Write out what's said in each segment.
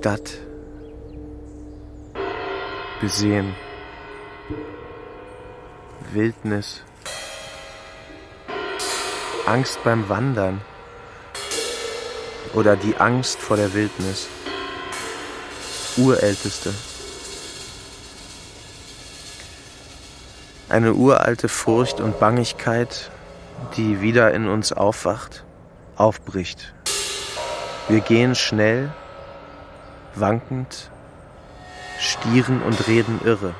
Stadt. Besehen. Wildnis. Angst beim Wandern. Oder die Angst vor der Wildnis. Urälteste. Eine uralte Furcht und Bangigkeit, die wieder in uns aufwacht, aufbricht. Wir gehen schnell, wankend, stieren und reden irre.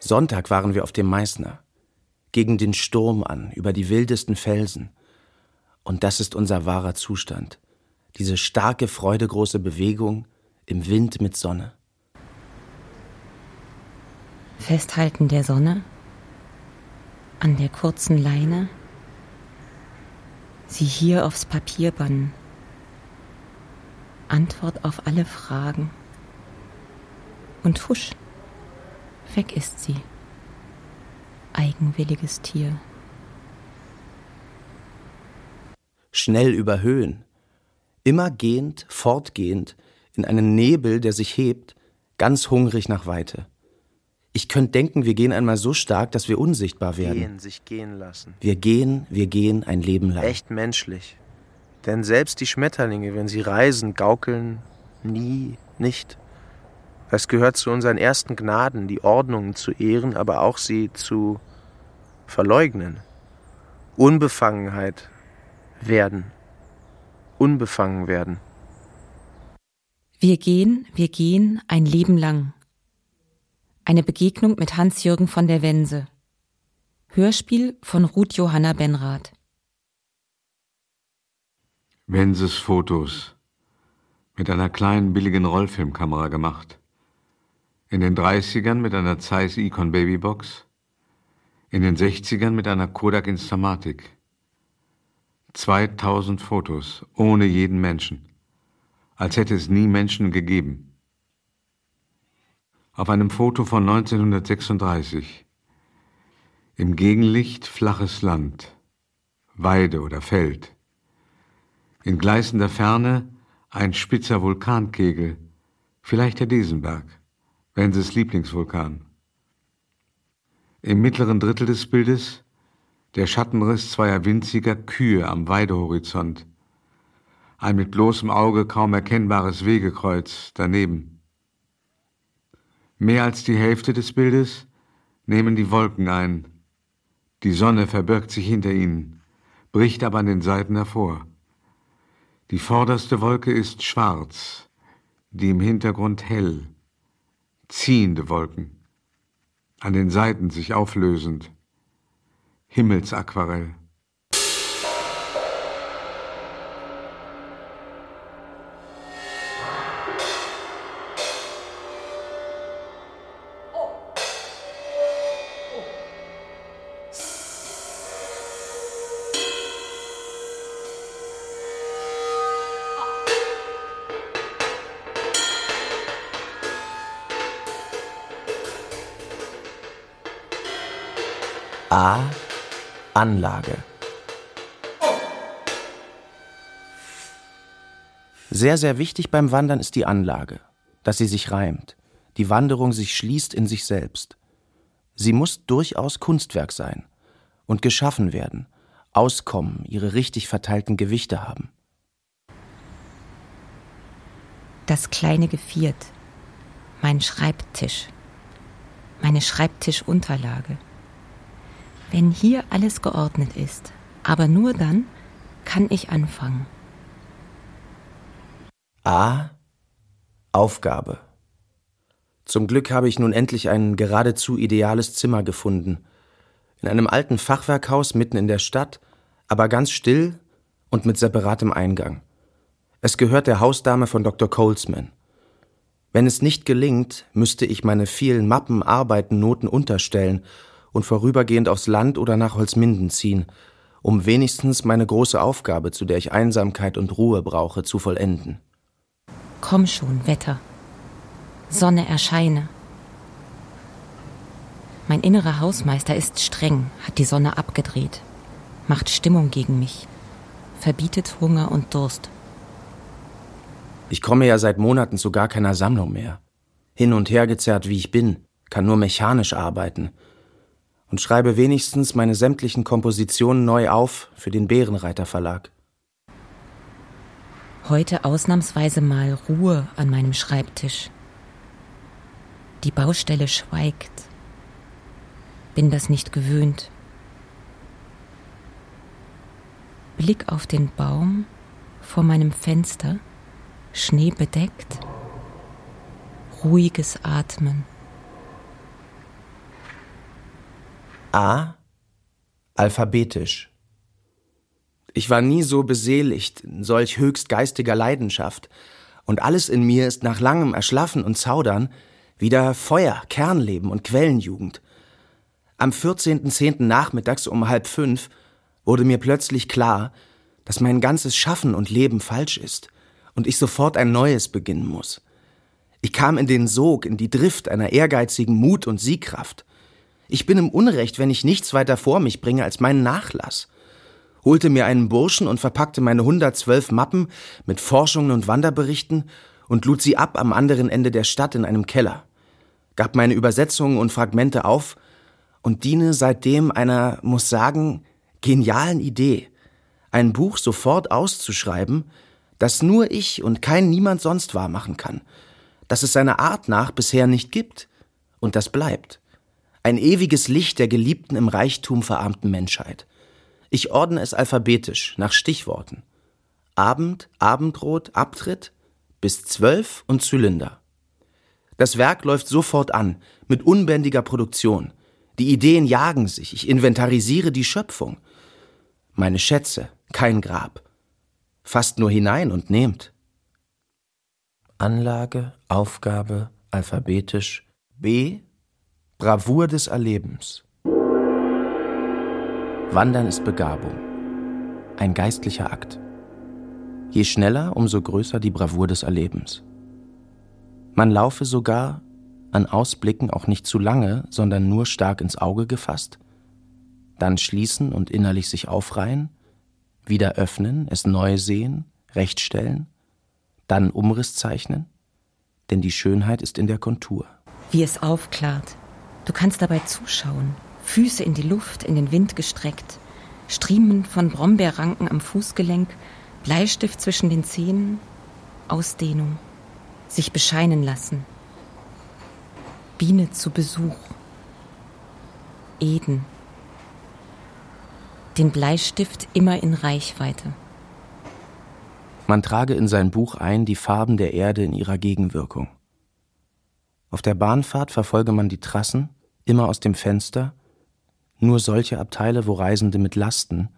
Sonntag waren wir auf dem Meißner, gegen den Sturm an, über die wildesten Felsen. Und das ist unser wahrer Zustand, diese starke, freudegroße Bewegung im Wind mit Sonne. Festhalten der Sonne, an der kurzen Leine, sie hier aufs Papier bannen. Antwort auf alle Fragen. Und husch, weg ist sie. Eigenwilliges Tier. Schnell über Höhen, immer gehend, fortgehend, in einen Nebel, der sich hebt, ganz hungrig nach Weite. Ich könnte denken, wir gehen einmal so stark, dass wir unsichtbar werden. Gehen, sich gehen lassen. Wir gehen, wir gehen ein Leben lang. Echt menschlich. Denn selbst die Schmetterlinge, wenn sie reisen, gaukeln nie, nicht. Es gehört zu unseren ersten Gnaden, die Ordnungen zu ehren, aber auch sie zu verleugnen. Unbefangenheit werden. Unbefangen werden. Wir gehen, wir gehen ein Leben lang. Eine Begegnung mit Hans-Jürgen von der Wense. Hörspiel von Ruth Johanna Benrath. Wenses Fotos. Mit einer kleinen billigen Rollfilmkamera gemacht. In den 30ern mit einer Zeiss Icon Babybox. In den 60ern mit einer Kodak Instamatic. 2000 Fotos, ohne jeden Menschen. Als hätte es nie Menschen gegeben auf einem Foto von 1936. Im Gegenlicht flaches Land, Weide oder Feld. In gleißender Ferne ein spitzer Vulkankegel, vielleicht der Desenberg, Wenses Lieblingsvulkan. Im mittleren Drittel des Bildes der Schattenriss zweier winziger Kühe am Weidehorizont, ein mit bloßem Auge kaum erkennbares Wegekreuz daneben. Mehr als die Hälfte des Bildes nehmen die Wolken ein. Die Sonne verbirgt sich hinter ihnen, bricht aber an den Seiten hervor. Die vorderste Wolke ist schwarz, die im Hintergrund hell, ziehende Wolken, an den Seiten sich auflösend, Himmelsaquarell. Anlage. Sehr, sehr wichtig beim Wandern ist die Anlage, dass sie sich reimt, die Wanderung sich schließt in sich selbst. Sie muss durchaus Kunstwerk sein und geschaffen werden, auskommen, ihre richtig verteilten Gewichte haben. Das kleine Geviert, mein Schreibtisch, meine Schreibtischunterlage. Wenn hier alles geordnet ist, aber nur dann kann ich anfangen. A. Aufgabe. Zum Glück habe ich nun endlich ein geradezu ideales Zimmer gefunden. In einem alten Fachwerkhaus mitten in der Stadt, aber ganz still und mit separatem Eingang. Es gehört der Hausdame von Dr. Colesman. Wenn es nicht gelingt, müsste ich meine vielen Mappen, Arbeiten, Noten unterstellen und vorübergehend aufs Land oder nach Holzminden ziehen, um wenigstens meine große Aufgabe, zu der ich Einsamkeit und Ruhe brauche, zu vollenden. Komm schon, Wetter. Sonne erscheine. Mein innerer Hausmeister ist streng, hat die Sonne abgedreht, macht Stimmung gegen mich, verbietet Hunger und Durst. Ich komme ja seit Monaten zu gar keiner Sammlung mehr. Hin und her gezerrt, wie ich bin, kann nur mechanisch arbeiten und schreibe wenigstens meine sämtlichen Kompositionen neu auf für den Bärenreiter Verlag. Heute ausnahmsweise mal Ruhe an meinem Schreibtisch. Die Baustelle schweigt. Bin das nicht gewöhnt. Blick auf den Baum vor meinem Fenster, schneebedeckt, ruhiges Atmen. A. Alphabetisch. Ich war nie so beseligt in solch höchst geistiger Leidenschaft, und alles in mir ist nach langem Erschlaffen und Zaudern wieder Feuer, Kernleben und Quellenjugend. Am 14.10. nachmittags um halb fünf wurde mir plötzlich klar, dass mein ganzes Schaffen und Leben falsch ist und ich sofort ein neues beginnen muss. Ich kam in den Sog, in die Drift einer ehrgeizigen Mut und Siegkraft. Ich bin im Unrecht, wenn ich nichts weiter vor mich bringe als meinen Nachlass. Holte mir einen Burschen und verpackte meine 112 Mappen mit Forschungen und Wanderberichten und lud sie ab am anderen Ende der Stadt in einem Keller. Gab meine Übersetzungen und Fragmente auf und diene seitdem einer, muss sagen, genialen Idee, ein Buch sofort auszuschreiben, das nur ich und kein niemand sonst wahrmachen kann, das es seiner Art nach bisher nicht gibt und das bleibt ein ewiges Licht der geliebten im Reichtum verarmten Menschheit. Ich ordne es alphabetisch nach Stichworten. Abend, Abendrot, Abtritt bis zwölf und Zylinder. Das Werk läuft sofort an, mit unbändiger Produktion. Die Ideen jagen sich, ich inventarisiere die Schöpfung. Meine Schätze, kein Grab. Fasst nur hinein und nehmt. Anlage, Aufgabe, alphabetisch, B, Bravour des Erlebens. Wandern ist Begabung. Ein geistlicher Akt. Je schneller, umso größer die Bravour des Erlebens. Man laufe sogar, an Ausblicken auch nicht zu lange, sondern nur stark ins Auge gefasst, dann schließen und innerlich sich aufreihen, wieder öffnen, es neu sehen, rechtstellen, dann Umriss zeichnen, denn die Schönheit ist in der Kontur. Wie es aufklart, Du kannst dabei zuschauen, Füße in die Luft, in den Wind gestreckt, Striemen von Brombeerranken am Fußgelenk, Bleistift zwischen den Zähnen, Ausdehnung, sich bescheinen lassen. Biene zu Besuch. Eden. Den Bleistift immer in Reichweite. Man trage in sein Buch ein die Farben der Erde in ihrer Gegenwirkung. Auf der Bahnfahrt verfolge man die Trassen, immer aus dem Fenster, nur solche Abteile, wo Reisende mit Lasten,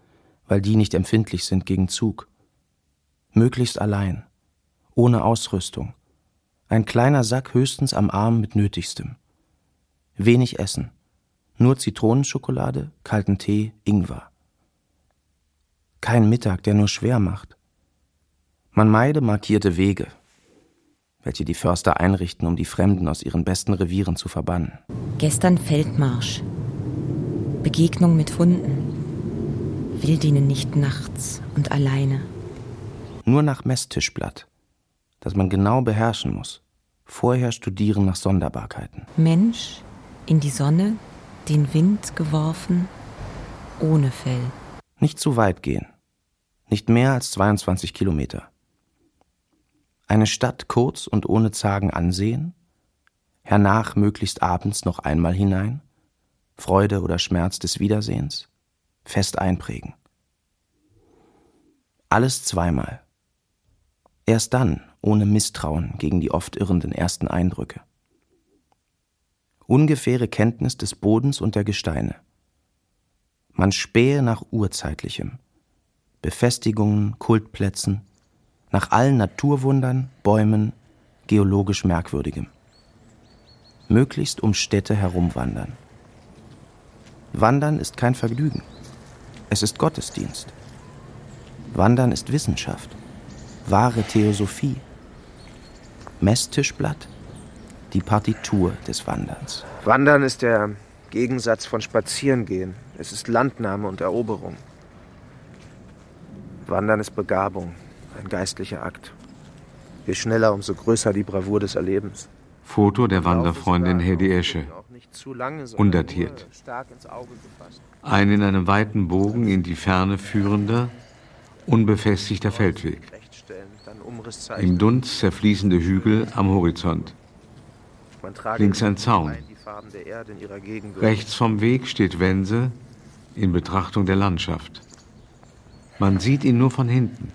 weil die nicht empfindlich sind gegen Zug. Möglichst allein, ohne Ausrüstung, ein kleiner Sack höchstens am Arm mit Nötigstem. Wenig Essen, nur Zitronenschokolade, kalten Tee, Ingwer. Kein Mittag, der nur schwer macht. Man meide markierte Wege, welche die Förster einrichten, um die Fremden aus ihren besten Revieren zu verbannen. Gestern Feldmarsch. Begegnung mit Hunden. Will dienen nicht nachts und alleine. Nur nach Messtischblatt, das man genau beherrschen muss. Vorher studieren nach Sonderbarkeiten. Mensch, in die Sonne, den Wind geworfen, ohne Fell. Nicht zu weit gehen. Nicht mehr als 22 Kilometer. Eine Stadt kurz und ohne Zagen ansehen, hernach möglichst abends noch einmal hinein, Freude oder Schmerz des Wiedersehens, fest einprägen. Alles zweimal. Erst dann ohne Misstrauen gegen die oft irrenden ersten Eindrücke. Ungefähre Kenntnis des Bodens und der Gesteine. Man spähe nach Urzeitlichem, Befestigungen, Kultplätzen, nach allen Naturwundern, Bäumen, geologisch Merkwürdigem. Möglichst um Städte herumwandern. Wandern ist kein Vergnügen. Es ist Gottesdienst. Wandern ist Wissenschaft, wahre Theosophie. Messtischblatt, die Partitur des Wanderns. Wandern ist der Gegensatz von Spazierengehen. Es ist Landnahme und Eroberung. Wandern ist Begabung, ein geistlicher Akt. Je schneller, umso größer die Bravour des Erlebens. Foto der Wanderfreundin Hedy Esche. Undatiert. Ein in einem weiten Bogen in die Ferne führender, unbefestigter Feldweg. Im Dunst zerfließende Hügel am Horizont. Links ein Zaun. Rechts vom Weg steht Wense in Betrachtung der Landschaft. Man sieht ihn nur von hinten,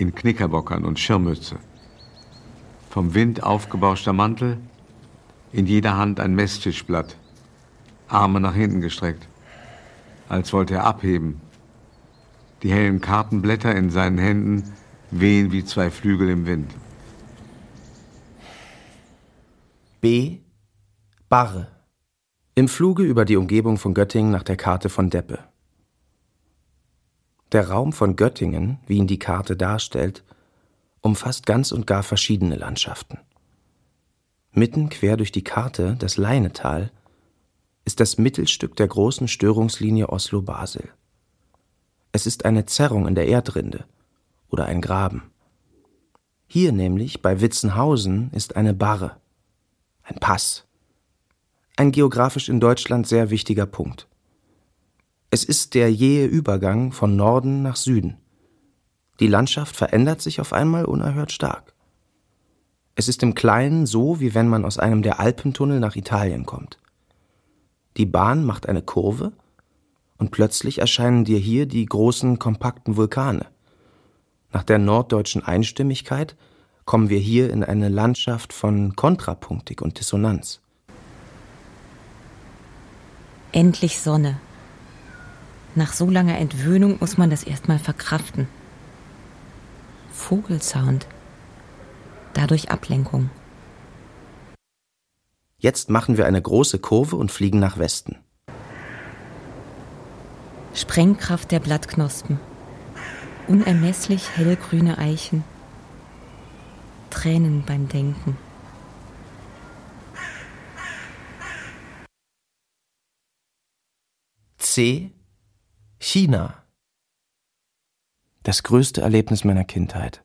in Knickerbockern und Schirmmütze. Vom Wind aufgebauschter Mantel, in jeder Hand ein Messtischblatt, Arme nach hinten gestreckt, als wollte er abheben. Die hellen Kartenblätter in seinen Händen wehen wie zwei Flügel im Wind. B. Barre. Im Fluge über die Umgebung von Göttingen nach der Karte von Deppe. Der Raum von Göttingen, wie ihn die Karte darstellt, umfasst ganz und gar verschiedene Landschaften. Mitten quer durch die Karte, das Leinetal, ist das Mittelstück der großen Störungslinie Oslo-Basel. Es ist eine Zerrung in der Erdrinde oder ein Graben. Hier nämlich bei Witzenhausen ist eine Barre, ein Pass. Ein geografisch in Deutschland sehr wichtiger Punkt. Es ist der jähe Übergang von Norden nach Süden. Die Landschaft verändert sich auf einmal unerhört stark. Es ist im Kleinen so, wie wenn man aus einem der Alpentunnel nach Italien kommt. Die Bahn macht eine Kurve und plötzlich erscheinen dir hier die großen, kompakten Vulkane. Nach der norddeutschen Einstimmigkeit kommen wir hier in eine Landschaft von Kontrapunktik und Dissonanz. Endlich Sonne. Nach so langer Entwöhnung muss man das erstmal verkraften. Vogelsound. Dadurch Ablenkung. Jetzt machen wir eine große Kurve und fliegen nach Westen. Sprengkraft der Blattknospen. Unermesslich hellgrüne Eichen. Tränen beim Denken. C. China. Das größte Erlebnis meiner Kindheit.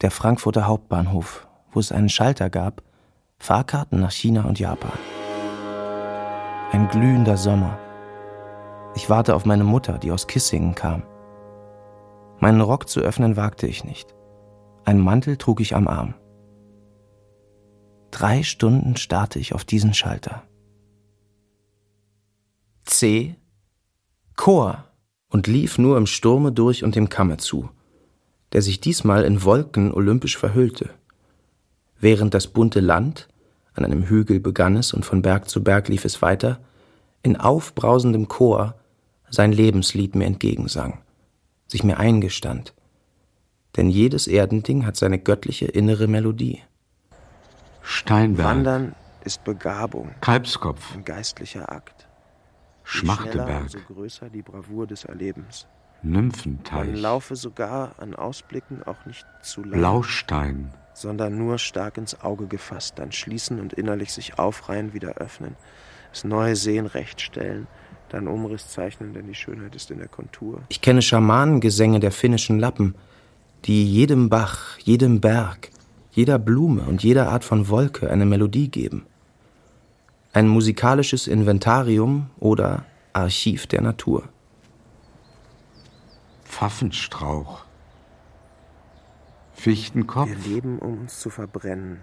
Der Frankfurter Hauptbahnhof, wo es einen Schalter gab, Fahrkarten nach China und Japan. Ein glühender Sommer. Ich warte auf meine Mutter, die aus Kissingen kam. Meinen Rock zu öffnen wagte ich nicht. Ein Mantel trug ich am Arm. Drei Stunden starrte ich auf diesen Schalter. C. Chor und lief nur im Sturme durch und dem Kamme zu, der sich diesmal in Wolken olympisch verhüllte. Während das bunte Land, an einem Hügel begann es und von Berg zu Berg lief es weiter, in aufbrausendem Chor sein Lebenslied mir entgegensang, sich mir eingestand, denn jedes Erdending hat seine göttliche innere Melodie. Steinberg. Wandern ist Begabung. Kalbskopf. Ein geistlicher Akt. Schmachteberg. Je schneller, größer die Bravour des Erlebens. Nymphenteich. Man laufe sogar an Ausblicken auch nicht zu lang. Blaustein. Sondern nur stark ins Auge gefasst, dann schließen und innerlich sich aufreihen, wieder öffnen. Das neue Sehen rechtstellen, dann Umriss zeichnen, denn die Schönheit ist in der Kontur. Ich kenne Schamanengesänge der finnischen Lappen, die jedem Bach, jedem Berg, jeder Blume und jeder Art von Wolke eine Melodie geben. Ein musikalisches Inventarium oder Archiv der Natur. Pfaffenstrauch. Fichtenkopf. Wir leben, um uns zu verbrennen.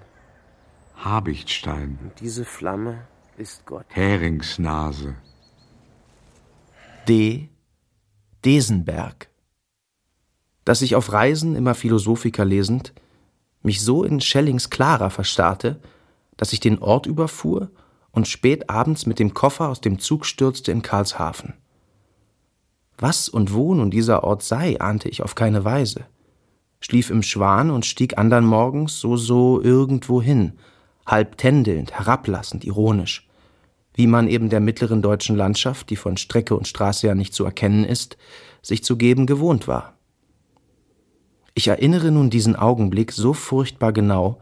Habichtstein. Und diese Flamme ist Gott. Heringsnase. D. Desenberg. Dass ich auf Reisen, immer Philosophiker lesend, mich so in Schellings Clara verstarrte, dass ich den Ort überfuhr und spät abends mit dem Koffer aus dem Zug stürzte in Karlshafen. Was und wo nun dieser Ort sei, ahnte ich auf keine Weise. Schlief im Schwan und stieg andern Morgens so so irgendwo hin, halb tändelnd, herablassend, ironisch, wie man eben der mittleren deutschen Landschaft, die von Strecke und Straße ja nicht zu erkennen ist, sich zu geben gewohnt war. Ich erinnere nun diesen Augenblick so furchtbar genau,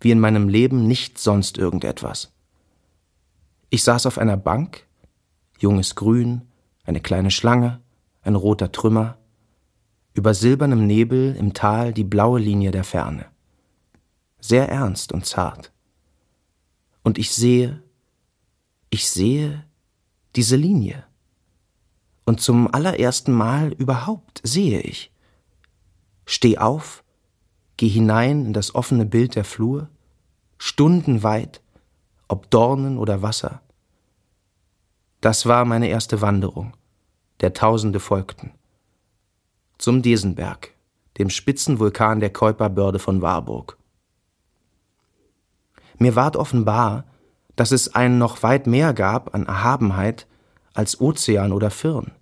wie in meinem Leben nicht sonst irgendetwas. Ich saß auf einer Bank, junges Grün, eine kleine Schlange, ein roter Trümmer. über silbernem Nebel im Tal die blaue Linie der Ferne. Sehr ernst und zart. Und ich sehe, ich sehe diese Linie. Und zum allerersten Mal überhaupt sehe ich. Steh auf, geh hinein in das offene Bild der Flur, stundenweit, ob Dornen oder Wasser. Das war meine erste Wanderung, der Tausende folgten. Zum Desenberg, dem Spitzenvulkan der Keuperbörde von Warburg. Mir ward offenbar, dass es ein noch weit mehr gab an Erhabenheit als Ozean oder Firn,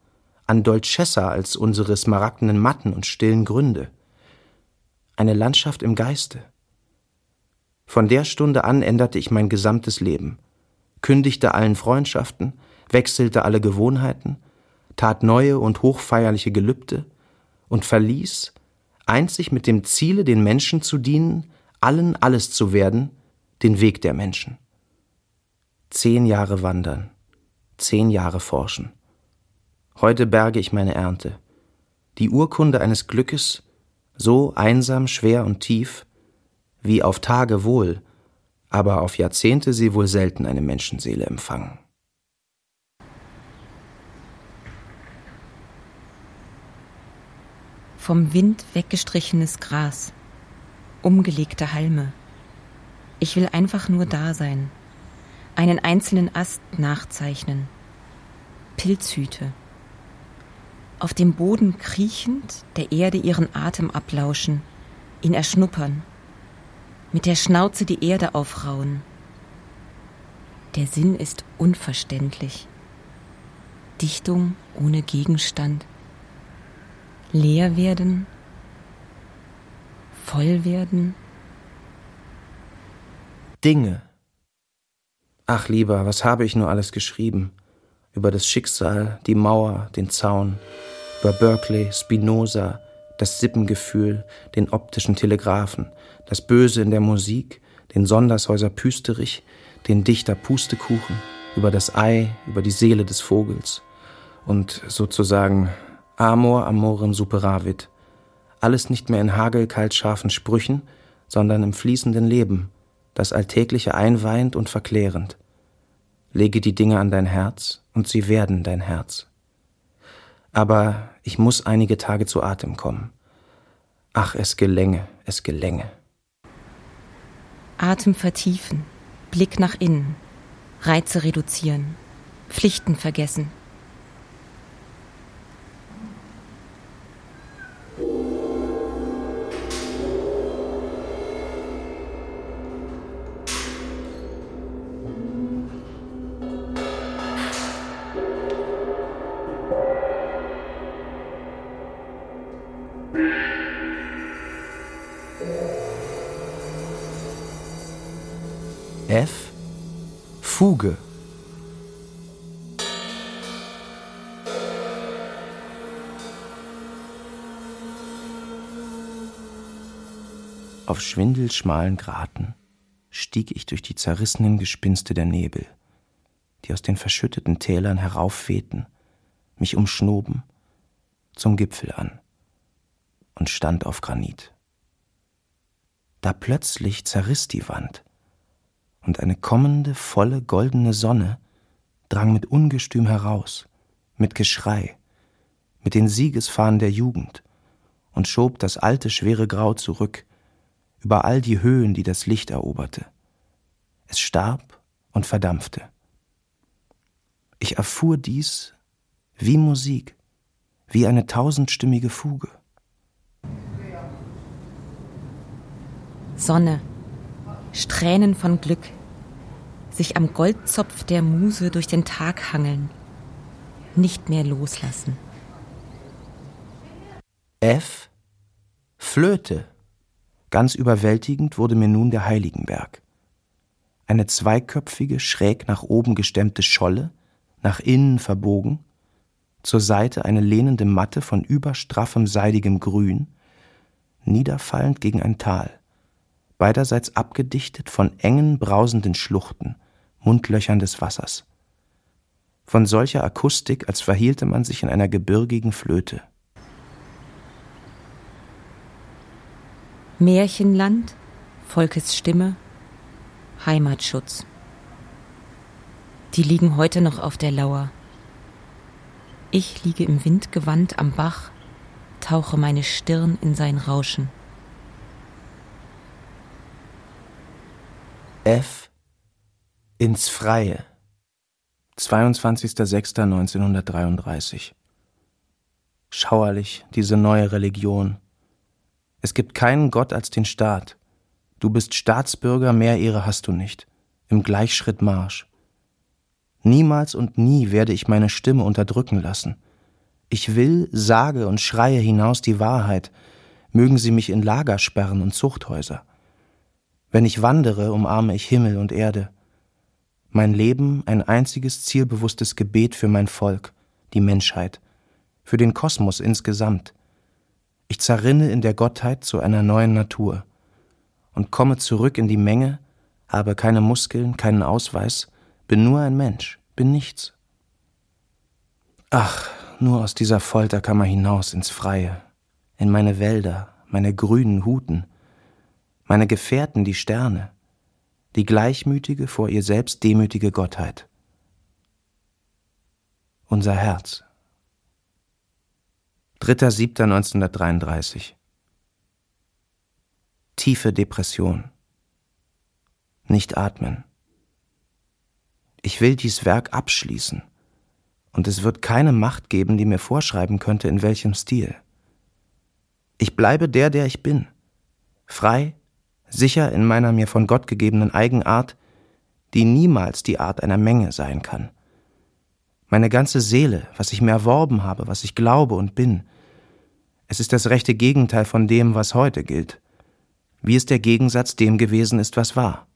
an Dolcessa als unsere smaragdenen Matten und stillen Gründe. Eine Landschaft im Geiste. Von der Stunde an änderte ich mein gesamtes Leben, kündigte allen Freundschaften, wechselte alle Gewohnheiten, tat neue und hochfeierliche Gelübde und verließ, einzig mit dem Ziele, den Menschen zu dienen, allen alles zu werden, den Weg der Menschen. Zehn Jahre wandern, zehn Jahre forschen. Heute berge ich meine Ernte, die Urkunde eines Glückes, so einsam, schwer und tief, wie auf Tage wohl, aber auf Jahrzehnte sie wohl selten eine Menschenseele empfangen. Vom Wind weggestrichenes Gras, umgelegte Halme. Ich will einfach nur da sein, einen einzelnen Ast nachzeichnen, Pilzhüte. Auf dem Boden kriechend, der Erde ihren Atem ablauschen, ihn erschnuppern, mit der Schnauze die Erde aufrauen. Der Sinn ist unverständlich. Dichtung ohne Gegenstand. Leer werden, voll werden. Dinge. Ach lieber, was habe ich nur alles geschrieben? Über das Schicksal, die Mauer, den Zaun, über Berkeley, Spinoza, das Sippengefühl, den optischen Telegraphen, das Böse in der Musik, den Sondershäuser Püsterich, den Dichter Pustekuchen, über das Ei, über die Seele des Vogels und sozusagen Amor amorem superavit. Alles nicht mehr in hagelkalt scharfen Sprüchen, sondern im fließenden Leben, das Alltägliche einweihend und verklärend. Lege die Dinge an dein Herz und sie werden dein Herz. Aber ich muss einige Tage zu Atem kommen. Ach, es gelänge, es gelänge. Atem vertiefen, Blick nach innen, Reize reduzieren, Pflichten vergessen. Fuge. Auf schwindelschmalen Graten stieg ich durch die zerrissenen Gespinste der Nebel, die aus den verschütteten Tälern heraufwehten, mich umschnoben, zum Gipfel an und stand auf Granit. Da plötzlich zerriss die Wand, und eine kommende, volle, goldene Sonne drang mit Ungestüm heraus, mit Geschrei, mit den Siegesfahnen der Jugend und schob das alte, schwere Grau zurück, über all die Höhen, die das Licht eroberte. Es starb und verdampfte. Ich erfuhr dies wie Musik, wie eine tausendstimmige Fuge. Sonne, Strähnen von Glück, sich am Goldzopf der Muse durch den Tag hangeln, nicht mehr loslassen. F. Flöte. Ganz überwältigend wurde mir nun der Heiligenberg. Eine zweiköpfige, schräg nach oben gestemmte Scholle, nach innen verbogen, zur Seite eine lehnende Matte von überstraffem seidigem Grün, niederfallend gegen ein Tal beiderseits abgedichtet von engen, brausenden Schluchten, Mundlöchern des Wassers. Von solcher Akustik, als verhielte man sich in einer gebirgigen Flöte. Märchenland, Volkes Stimme, Heimatschutz. Die liegen heute noch auf der Lauer. Ich liege im Windgewand am Bach, tauche meine Stirn in sein Rauschen. F. Ins Freie. 22.06.1933. Schauerlich, diese neue Religion. Es gibt keinen Gott als den Staat. Du bist Staatsbürger, mehr Ehre hast du nicht. Im Gleichschritt Marsch. Niemals und nie werde ich meine Stimme unterdrücken lassen. Ich will, sage und schreie hinaus die Wahrheit, mögen sie mich in Lager sperren und Zuchthäuser. Wenn ich wandere, umarme ich Himmel und Erde. Mein Leben ein einziges zielbewusstes Gebet für mein Volk, die Menschheit, für den Kosmos insgesamt. Ich zerrinne in der Gottheit zu einer neuen Natur und komme zurück in die Menge, habe keine Muskeln, keinen Ausweis, bin nur ein Mensch, bin nichts. Ach, nur aus dieser Folterkammer hinaus ins Freie, in meine Wälder, meine grünen Huten, meine Gefährten die Sterne, die gleichmütige, vor ihr selbst demütige Gottheit. Unser Herz. 3.7.1933 Tiefe Depression. Nicht atmen. Ich will dies Werk abschließen, und es wird keine Macht geben, die mir vorschreiben könnte, in welchem Stil. Ich bleibe der, der ich bin, frei, sicher in meiner mir von Gott gegebenen Eigenart, die niemals die Art einer Menge sein kann. Meine ganze Seele, was ich mir erworben habe, was ich glaube und bin, es ist das rechte Gegenteil von dem, was heute gilt, wie es der Gegensatz dem gewesen ist, was war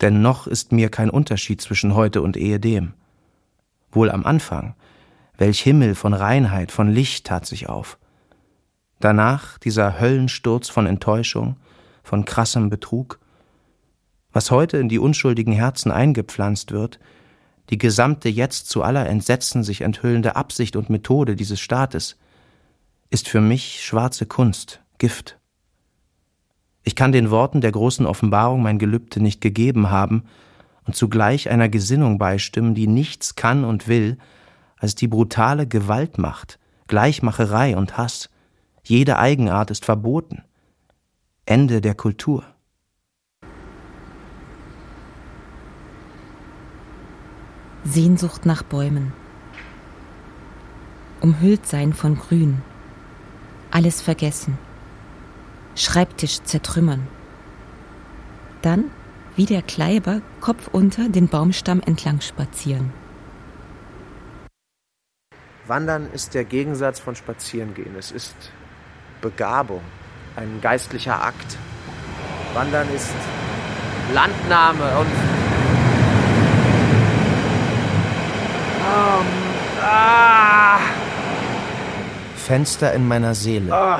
denn noch ist mir kein Unterschied zwischen heute und ehedem. Wohl am Anfang, welch Himmel von Reinheit, von Licht tat sich auf. Danach dieser Höllensturz von Enttäuschung, von krassem Betrug. Was heute in die unschuldigen Herzen eingepflanzt wird, die gesamte jetzt zu aller Entsetzen sich enthüllende Absicht und Methode dieses Staates, ist für mich schwarze Kunst, Gift. Ich kann den Worten der großen Offenbarung mein Gelübde nicht gegeben haben und zugleich einer Gesinnung beistimmen, die nichts kann und will, als die brutale Gewaltmacht, Gleichmacherei und Hass. Jede Eigenart ist verboten. Ende der Kultur. Sehnsucht nach Bäumen. Umhüllt sein von Grün. Alles vergessen Schreibtisch zertrümmern. Dann, wie der Kleiber, Kopf unter den Baumstamm entlang spazieren. Wandern ist der Gegensatz von Spazierengehen. Es ist Begabung, ein geistlicher Akt. Wandern ist Landnahme und um, ah. Fenster in meiner Seele. Oh,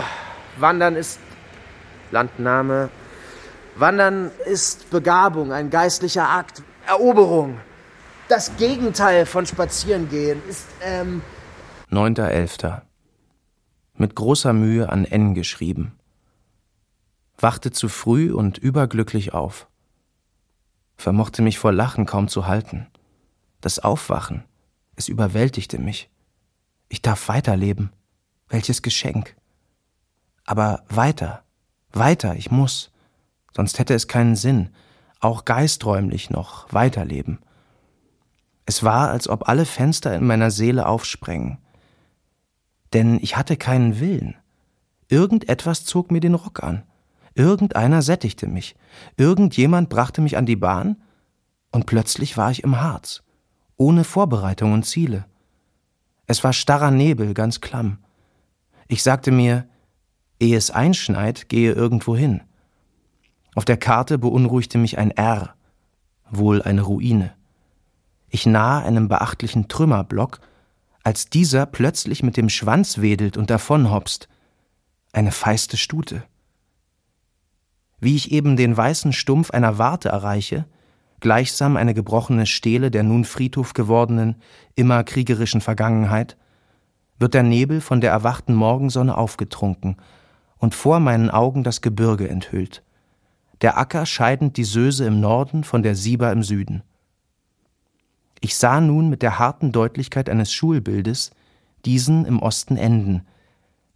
Wandern ist Landnahme. Wandern ist Begabung, ein geistlicher Akt, Eroberung. Das Gegenteil von Spazierengehen ist, ähm. 9.11. Mit großer Mühe an N geschrieben. Wachte zu früh und überglücklich auf. Vermochte mich vor Lachen kaum zu halten. Das Aufwachen, es überwältigte mich. Ich darf weiterleben. Welches Geschenk. Aber weiter, weiter, ich muss. Sonst hätte es keinen Sinn, auch geisträumlich noch weiterleben. Es war, als ob alle Fenster in meiner Seele aufsprengen. Denn ich hatte keinen Willen. Irgendetwas zog mir den Rock an. Irgendeiner sättigte mich. Irgendjemand brachte mich an die Bahn. Und plötzlich war ich im Harz. Ohne Vorbereitung und Ziele. Es war starrer Nebel, ganz klamm. Ich sagte mir, Ehe es einschneit, gehe irgendwo hin. Auf der Karte beunruhigte mich ein R, wohl eine Ruine. Ich nahe einem beachtlichen Trümmerblock, als dieser plötzlich mit dem Schwanz wedelt und davonhopst. Eine feiste Stute. Wie ich eben den weißen Stumpf einer Warte erreiche, gleichsam eine gebrochene Stele der nun Friedhof gewordenen, immer kriegerischen Vergangenheit, wird der Nebel von der erwachten Morgensonne aufgetrunken und vor meinen Augen das Gebirge enthüllt. Der Acker scheidend die Söse im Norden von der Sieber im Süden. Ich sah nun mit der harten Deutlichkeit eines Schulbildes diesen im Osten enden,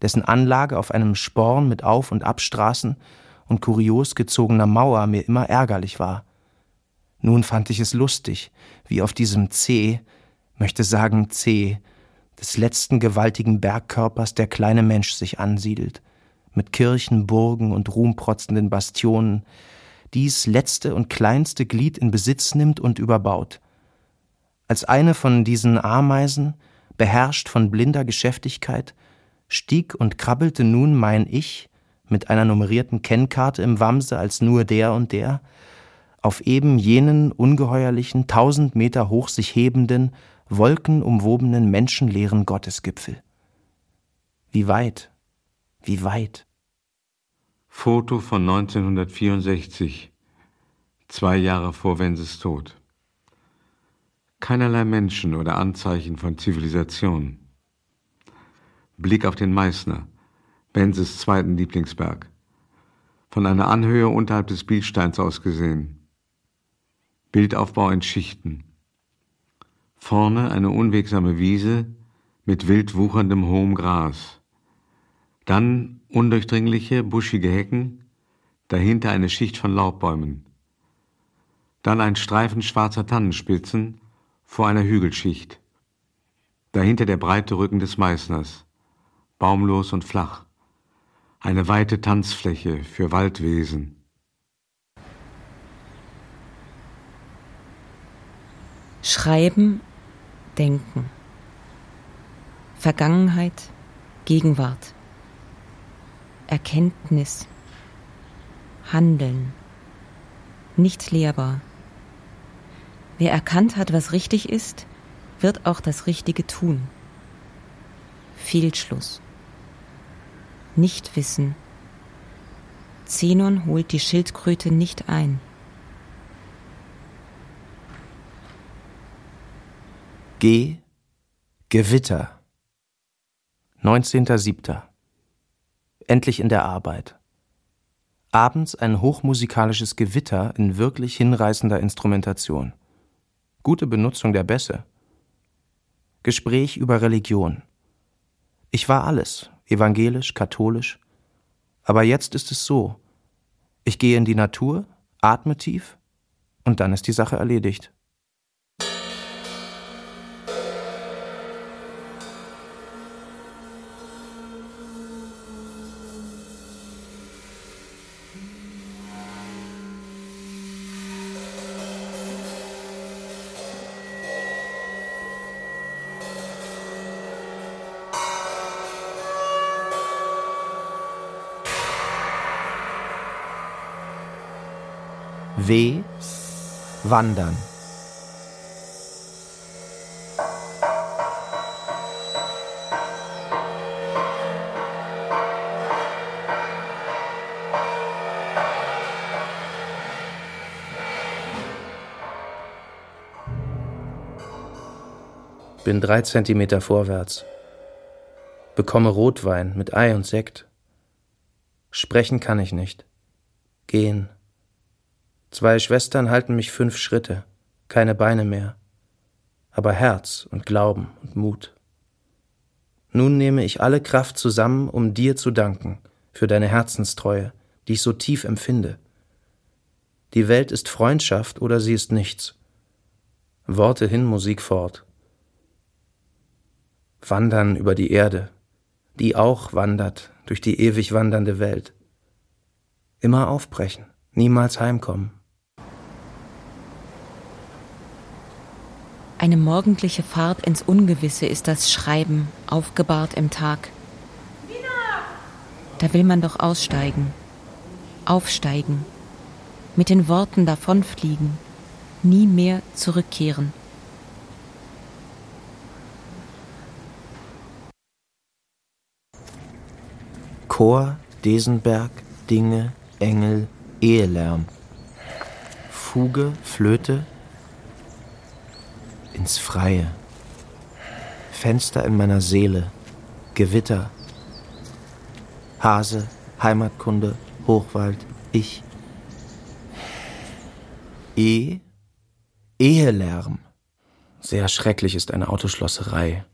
dessen Anlage auf einem Sporn mit Auf- und Abstraßen und kurios gezogener Mauer mir immer ärgerlich war. Nun fand ich es lustig, wie auf diesem C, möchte sagen C, des letzten gewaltigen Bergkörpers der kleine Mensch sich ansiedelt, mit Kirchen, Burgen und ruhmprotzenden Bastionen, dies letzte und kleinste Glied in Besitz nimmt und überbaut. Als eine von diesen Ameisen, beherrscht von blinder Geschäftigkeit, stieg und krabbelte nun mein Ich mit einer nummerierten Kennkarte im Wamse als nur der und der, auf eben jenen ungeheuerlichen, tausend Meter hoch sich hebenden, wolkenumwobenen, menschenleeren Gottesgipfel. Wie weit, wie weit. Foto von 1964, zwei Jahre vor Wenses Tod. Keinerlei Menschen oder Anzeichen von Zivilisation. Blick auf den Meißner, Wenses zweiten Lieblingsberg. Von einer Anhöhe unterhalb des Bildsteins aus gesehen. Bildaufbau in Schichten. Vorne eine unwegsame Wiese mit wild wucherndem hohem Gras. Dann undurchdringliche, buschige Hecken, dahinter eine Schicht von Laubbäumen. Dann ein Streifen schwarzer Tannenspitzen vor einer Hügelschicht. Dahinter der breite Rücken des Meißners, baumlos und flach. Eine weite Tanzfläche für Waldwesen. Schreiben, Denken. Vergangenheit, Gegenwart. Erkenntnis. Handeln. Nicht lehrbar. Wer erkannt hat, was richtig ist, wird auch das Richtige tun. Fehlschluss. Nichtwissen. Zenon holt die Schildkröte nicht ein. G. Gewitter. 19.07. Endlich in der Arbeit. Abends ein hochmusikalisches Gewitter in wirklich hinreißender Instrumentation. Gute Benutzung der Bässe. Gespräch über Religion. Ich war alles, evangelisch, katholisch. Aber jetzt ist es so. Ich gehe in die Natur, atme tief und dann ist die Sache erledigt. Wandern. Bin drei Zentimeter vorwärts. Bekomme Rotwein mit Ei und Sekt. Sprechen kann ich nicht. Gehen. Zwei Schwestern halten mich fünf Schritte, keine Beine mehr, aber Herz und Glauben und Mut. Nun nehme ich alle Kraft zusammen, um dir zu danken für deine Herzenstreue, die ich so tief empfinde. Die Welt ist Freundschaft oder sie ist nichts. Worte hin, Musik fort wandern über die Erde, die auch wandert durch die ewig wandernde Welt. Immer aufbrechen, niemals heimkommen. Eine morgendliche Fahrt ins Ungewisse ist das Schreiben, aufgebahrt im Tag. Da will man doch aussteigen, aufsteigen, mit den Worten davonfliegen, nie mehr zurückkehren. Chor, Desenberg, Dinge, Engel, Ehelärm. Fuge, Flöte, ins Freie. Fenster in meiner Seele, Gewitter. Hase, Heimatkunde, Hochwald, ich. E. Ehelärm. Sehr schrecklich ist eine Autoschlosserei,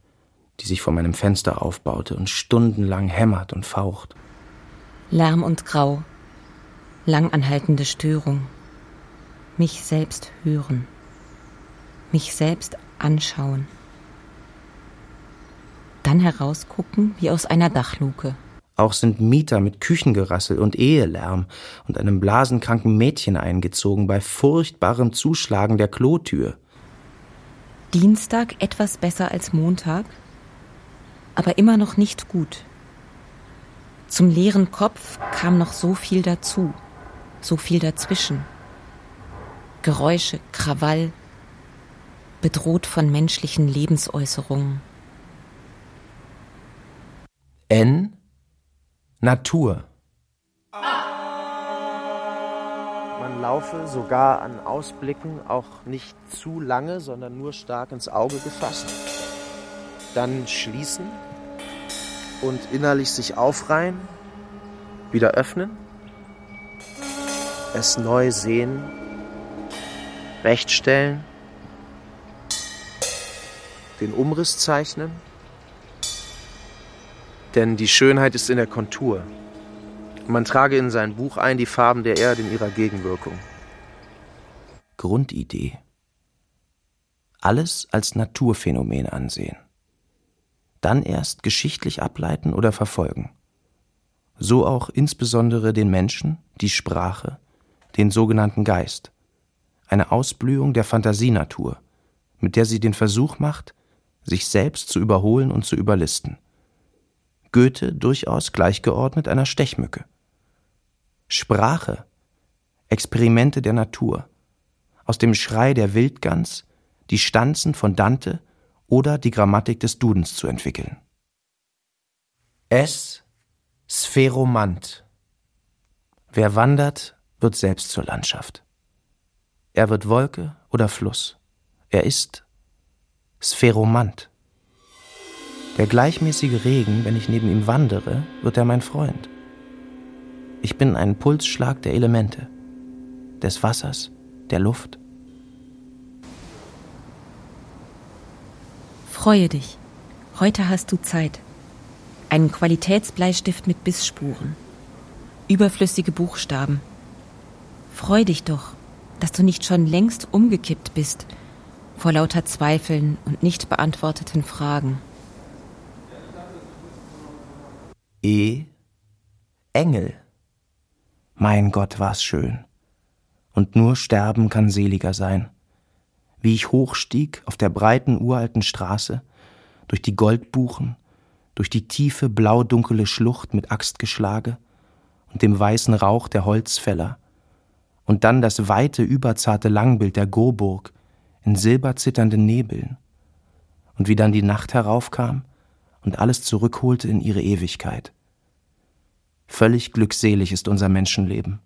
die sich vor meinem Fenster aufbaute und stundenlang hämmert und faucht. Lärm und Grau, langanhaltende Störung, mich selbst hören, mich selbst anschauen, dann herausgucken wie aus einer Dachluke. Auch sind Mieter mit Küchengerassel und Ehelärm und einem blasenkranken Mädchen eingezogen bei furchtbarem Zuschlagen der Klotür. Dienstag etwas besser als Montag, aber immer noch nicht gut. Zum leeren Kopf kam noch so viel dazu, so viel dazwischen. Geräusche, Krawall, bedroht von menschlichen Lebensäußerungen. N Natur. Man laufe sogar an Ausblicken auch nicht zu lange, sondern nur stark ins Auge gefasst. Dann schließen und innerlich sich aufreihen, wieder öffnen, es neu sehen, rechtstellen, den Umriss zeichnen denn die Schönheit ist in der Kontur. Man trage in sein Buch ein die Farben der Erde in ihrer Gegenwirkung. Grundidee. Alles als Naturphänomen ansehen. Dann erst geschichtlich ableiten oder verfolgen. So auch insbesondere den Menschen, die Sprache, den sogenannten Geist. Eine Ausblühung der Fantasienatur, mit der sie den Versuch macht, sich selbst zu überholen und zu überlisten. Goethe durchaus gleichgeordnet einer Stechmücke. Sprache, Experimente der Natur, aus dem Schrei der Wildgans die Stanzen von Dante oder die Grammatik des Dudens zu entwickeln. S. Spheromant. Wer wandert, wird selbst zur Landschaft. Er wird Wolke oder Fluss. Er ist Spheromant. Der gleichmäßige Regen, wenn ich neben ihm wandere, wird er mein Freund. Ich bin ein Pulsschlag der Elemente, des Wassers, der Luft. Freue dich. Heute hast du Zeit. Einen Qualitätsbleistift mit Bissspuren. Überflüssige Buchstaben. Freu dich doch, dass du nicht schon längst umgekippt bist vor lauter Zweifeln und nicht beantworteten Fragen. E. Engel. Mein Gott, war's schön. Und nur Sterben kann seliger sein. Wie ich hochstieg auf der breiten uralten Straße, durch die Goldbuchen, durch die tiefe blau-dunkele Schlucht mit Axtgeschlage und dem weißen Rauch der Holzfäller, und dann das weite, überzarte Langbild der Goburg in silberzitternden Nebeln, und wie dann die Nacht heraufkam und alles zurückholte in ihre Ewigkeit. Völlig glückselig ist unser Menschenleben.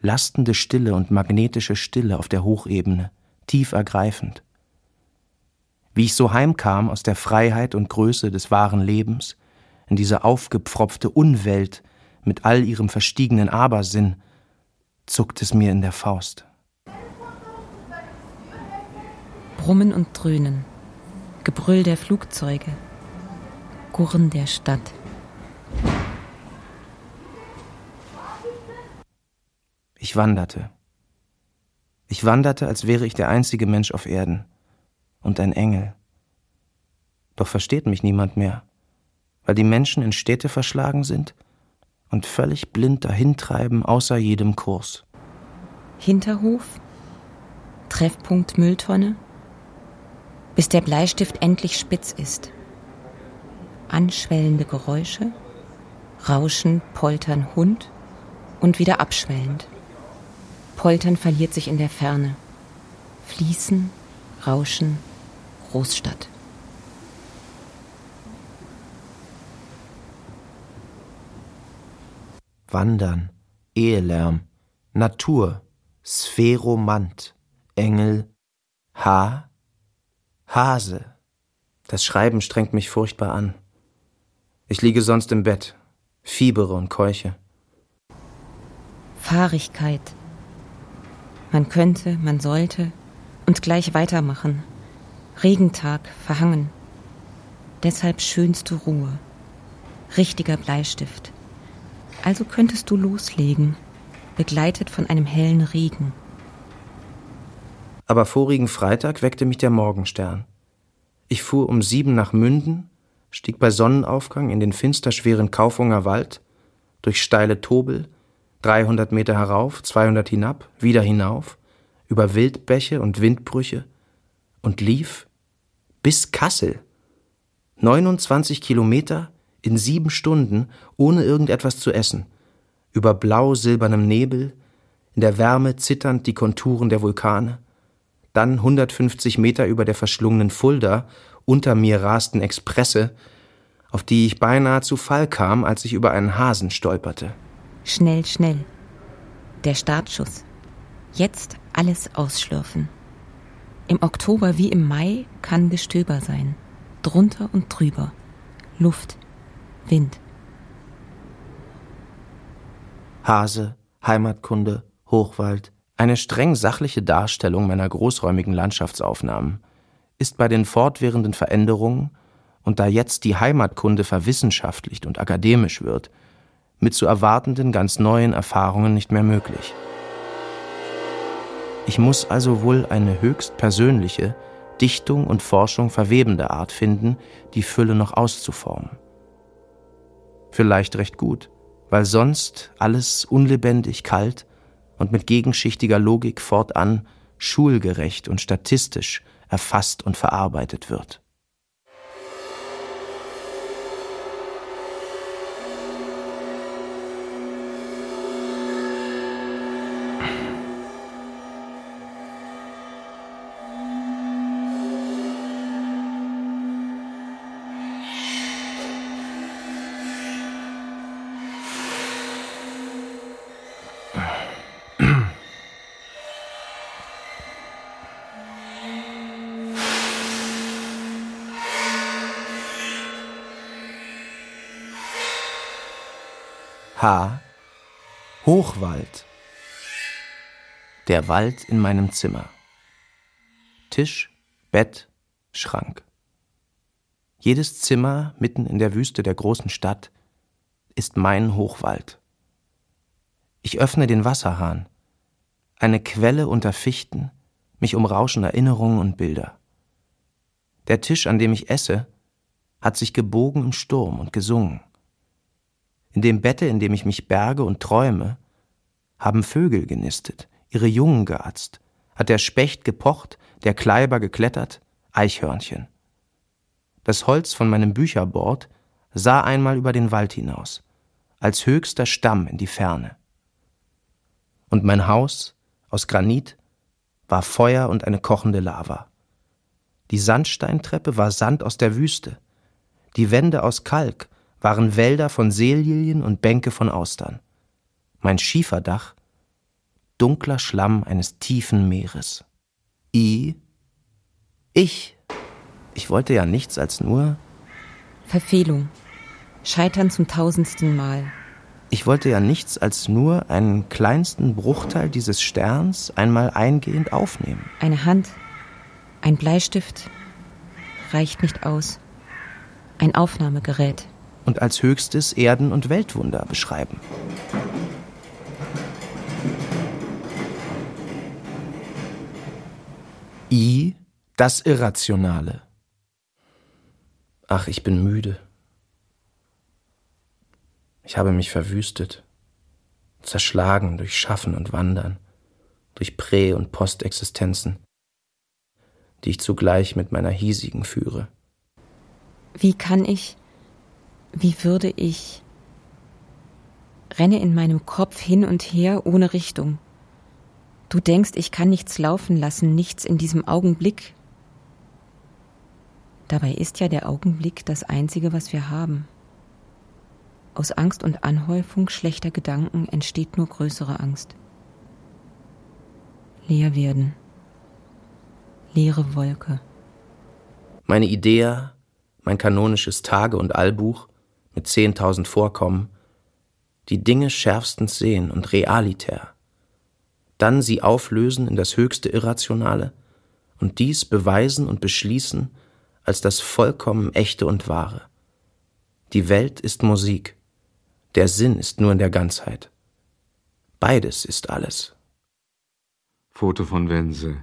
Lastende Stille und magnetische Stille auf der Hochebene, tief ergreifend. Wie ich so heimkam aus der Freiheit und Größe des wahren Lebens, in diese aufgepfropfte Unwelt mit all ihrem verstiegenen Abersinn, zuckt es mir in der Faust. Brummen und Dröhnen, Gebrüll der Flugzeuge, Gurren der Stadt. Ich wanderte. Ich wanderte, als wäre ich der einzige Mensch auf Erden und ein Engel. Doch versteht mich niemand mehr, weil die Menschen in Städte verschlagen sind und völlig blind dahintreiben außer jedem Kurs. Hinterhof, Treffpunkt Mülltonne, bis der Bleistift endlich spitz ist. Anschwellende Geräusche, Rauschen, Poltern, Hund und wieder abschwellend. Poltern verliert sich in der Ferne. Fließen, Rauschen, Großstadt. Wandern, Ehelärm, Natur, Spheromant, Engel, Haar, Hase. Das Schreiben strengt mich furchtbar an. Ich liege sonst im Bett, fiebere und keuche. Fahrigkeit. Man könnte, man sollte und gleich weitermachen. Regentag, verhangen. Deshalb schönste Ruhe. Richtiger Bleistift. Also könntest du loslegen, begleitet von einem hellen Regen. Aber vorigen Freitag weckte mich der Morgenstern. Ich fuhr um sieben nach Münden, stieg bei Sonnenaufgang in den finsterschweren Kaufunger Wald, durch steile Tobel, 300 Meter herauf, 200 hinab, wieder hinauf, über Wildbäche und Windbrüche und lief bis Kassel. 29 Kilometer in sieben Stunden, ohne irgendetwas zu essen, über blau-silbernem Nebel, in der Wärme zitternd die Konturen der Vulkane, dann 150 Meter über der verschlungenen Fulda, unter mir rasten Expresse, auf die ich beinahe zu Fall kam, als ich über einen Hasen stolperte. Schnell, schnell. Der Startschuss. Jetzt alles ausschlürfen. Im Oktober wie im Mai kann Gestöber sein. Drunter und drüber. Luft, Wind. Hase, Heimatkunde, Hochwald, eine streng sachliche Darstellung meiner großräumigen Landschaftsaufnahmen ist bei den fortwährenden Veränderungen und da jetzt die Heimatkunde verwissenschaftlicht und akademisch wird, mit zu erwartenden ganz neuen Erfahrungen nicht mehr möglich. Ich muss also wohl eine höchst persönliche, Dichtung und Forschung verwebende Art finden, die Fülle noch auszuformen. Vielleicht recht gut, weil sonst alles unlebendig, kalt und mit gegenschichtiger Logik fortan schulgerecht und statistisch erfasst und verarbeitet wird. H. Hochwald. Der Wald in meinem Zimmer. Tisch, Bett, Schrank. Jedes Zimmer mitten in der Wüste der großen Stadt ist mein Hochwald. Ich öffne den Wasserhahn. Eine Quelle unter Fichten, mich umrauschen Erinnerungen und Bilder. Der Tisch, an dem ich esse, hat sich gebogen im Sturm und gesungen. In dem Bette, in dem ich mich berge und träume, haben Vögel genistet, ihre Jungen geatzt, hat der Specht gepocht, der Kleiber geklettert, Eichhörnchen. Das Holz von meinem Bücherbord sah einmal über den Wald hinaus, als höchster Stamm in die Ferne. Und mein Haus aus Granit war Feuer und eine kochende Lava. Die Sandsteintreppe war Sand aus der Wüste, die Wände aus Kalk waren Wälder von Seelilien und Bänke von Austern. Mein Schieferdach dunkler Schlamm eines tiefen Meeres. I ich ich wollte ja nichts als nur Verfehlung. Scheitern zum tausendsten Mal. Ich wollte ja nichts als nur einen kleinsten Bruchteil dieses Sterns einmal eingehend aufnehmen. Eine Hand, ein Bleistift reicht nicht aus. Ein Aufnahmegerät und als höchstes Erden- und Weltwunder beschreiben. I, das Irrationale. Ach, ich bin müde. Ich habe mich verwüstet, zerschlagen durch Schaffen und Wandern, durch Prä- und Postexistenzen, die ich zugleich mit meiner hiesigen führe. Wie kann ich, wie würde ich renne in meinem Kopf hin und her ohne Richtung. Du denkst, ich kann nichts laufen lassen, nichts in diesem Augenblick. Dabei ist ja der Augenblick das Einzige, was wir haben. Aus Angst und Anhäufung schlechter Gedanken entsteht nur größere Angst. Leer werden. Leere Wolke. Meine Idee, mein kanonisches Tage- und Allbuch, mit 10.000 Vorkommen, die Dinge schärfstens sehen und realitär, dann sie auflösen in das höchste Irrationale und dies beweisen und beschließen als das vollkommen Echte und Wahre. Die Welt ist Musik, der Sinn ist nur in der Ganzheit. Beides ist alles. Foto von Wense.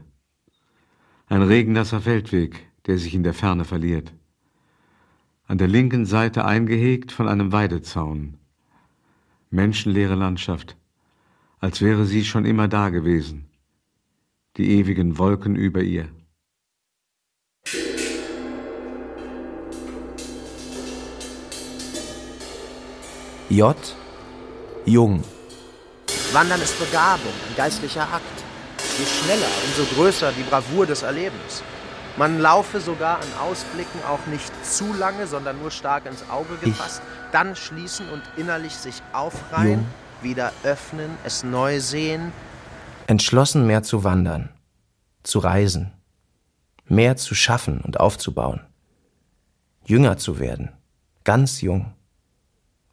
Ein regennasser Feldweg, der sich in der Ferne verliert. An der linken Seite eingehegt von einem Weidezaun. Menschenleere Landschaft, als wäre sie schon immer da gewesen. Die ewigen Wolken über ihr. J. Jung. Wandern ist Begabung, ein geistlicher Akt. Je schneller, umso größer die Bravour des Erlebens. Man laufe sogar an Ausblicken auch nicht zu lange, sondern nur stark ins Auge gefasst, ich. dann schließen und innerlich sich aufreihen, Jung. wieder öffnen, es neu sehen. Entschlossen mehr zu wandern, zu reisen, mehr zu schaffen und aufzubauen, jünger zu werden, ganz jung.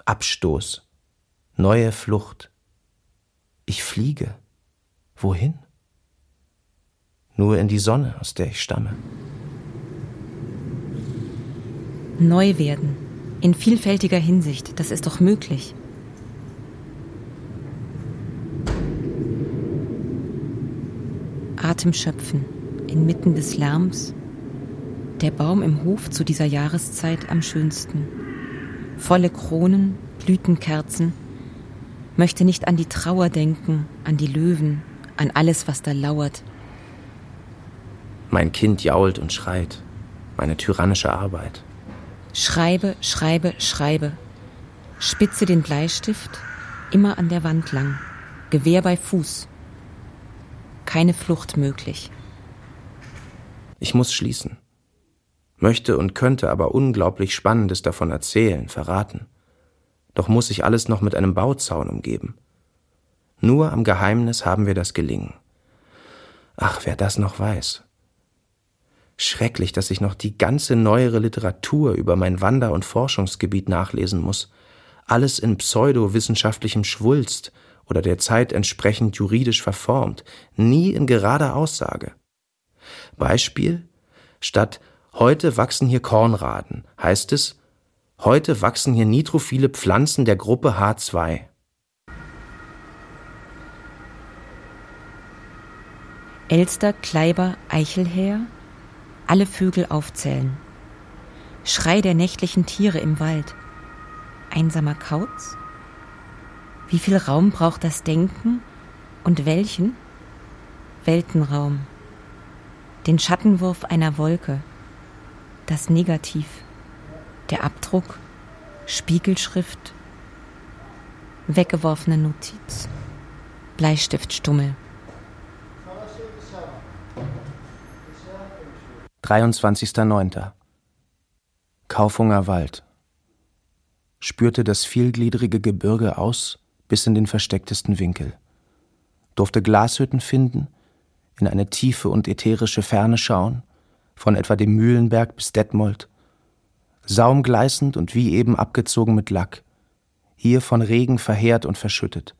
Abstoß, neue Flucht. Ich fliege. Wohin? Nur in die Sonne, aus der ich stamme. Neu werden. In vielfältiger Hinsicht. Das ist doch möglich. Atem schöpfen. Inmitten des Lärms. Der Baum im Hof zu dieser Jahreszeit am schönsten volle Kronen, Blütenkerzen, möchte nicht an die Trauer denken, an die Löwen, an alles, was da lauert. Mein Kind jault und schreit, meine tyrannische Arbeit. Schreibe, schreibe, schreibe. Spitze den Bleistift immer an der Wand lang, Gewehr bei Fuß. Keine Flucht möglich. Ich muss schließen möchte und könnte aber unglaublich Spannendes davon erzählen, verraten. Doch muss ich alles noch mit einem Bauzaun umgeben. Nur am Geheimnis haben wir das Gelingen. Ach, wer das noch weiß. Schrecklich, dass ich noch die ganze neuere Literatur über mein Wander- und Forschungsgebiet nachlesen muss. Alles in pseudowissenschaftlichem Schwulst oder der Zeit entsprechend juridisch verformt, nie in gerader Aussage. Beispiel statt Heute wachsen hier Kornraden, heißt es, heute wachsen hier nitrophile Pflanzen der Gruppe H2. Elster, Kleiber, Eichelhäher, alle Vögel aufzählen. Schrei der nächtlichen Tiere im Wald. Einsamer Kauz? Wie viel Raum braucht das Denken und welchen? Weltenraum. Den Schattenwurf einer Wolke das Negativ, der Abdruck, Spiegelschrift, weggeworfene Notiz, Bleistiftstummel. 23.09. Kaufhunger Wald. Spürte das vielgliedrige Gebirge aus bis in den verstecktesten Winkel. Durfte Glashütten finden, in eine tiefe und ätherische Ferne schauen, von etwa dem Mühlenberg bis Detmold, saumgleißend und wie eben abgezogen mit Lack, hier von Regen verheert und verschüttet,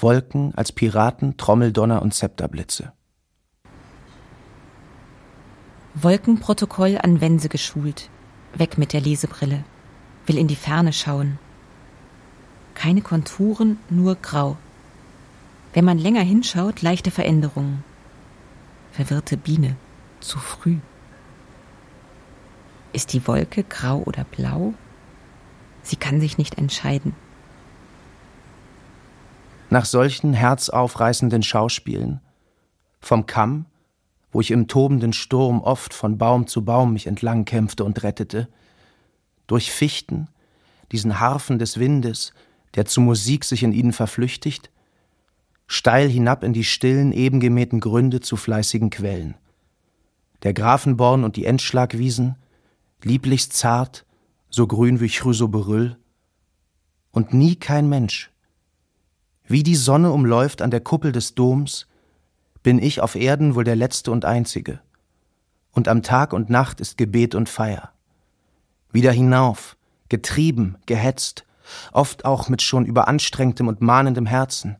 Wolken als Piraten, Trommeldonner und Zepterblitze. Wolkenprotokoll an Wense geschult, weg mit der Lesebrille, will in die Ferne schauen. Keine Konturen, nur grau. Wenn man länger hinschaut, leichte Veränderungen. Verwirrte Biene zu früh. Ist die Wolke grau oder blau? Sie kann sich nicht entscheiden. Nach solchen herzaufreißenden Schauspielen, vom Kamm, wo ich im tobenden Sturm oft von Baum zu Baum mich entlang kämpfte und rettete, durch Fichten, diesen Harfen des Windes, der zu Musik sich in ihnen verflüchtigt, steil hinab in die stillen, ebengemähten Gründe zu fleißigen Quellen der Grafenborn und die Endschlagwiesen, lieblichst zart, so grün wie Chrysoberyll, und nie kein Mensch. Wie die Sonne umläuft an der Kuppel des Doms, bin ich auf Erden wohl der Letzte und Einzige. Und am Tag und Nacht ist Gebet und Feier. Wieder hinauf, getrieben, gehetzt, oft auch mit schon überanstrengtem und mahnendem Herzen,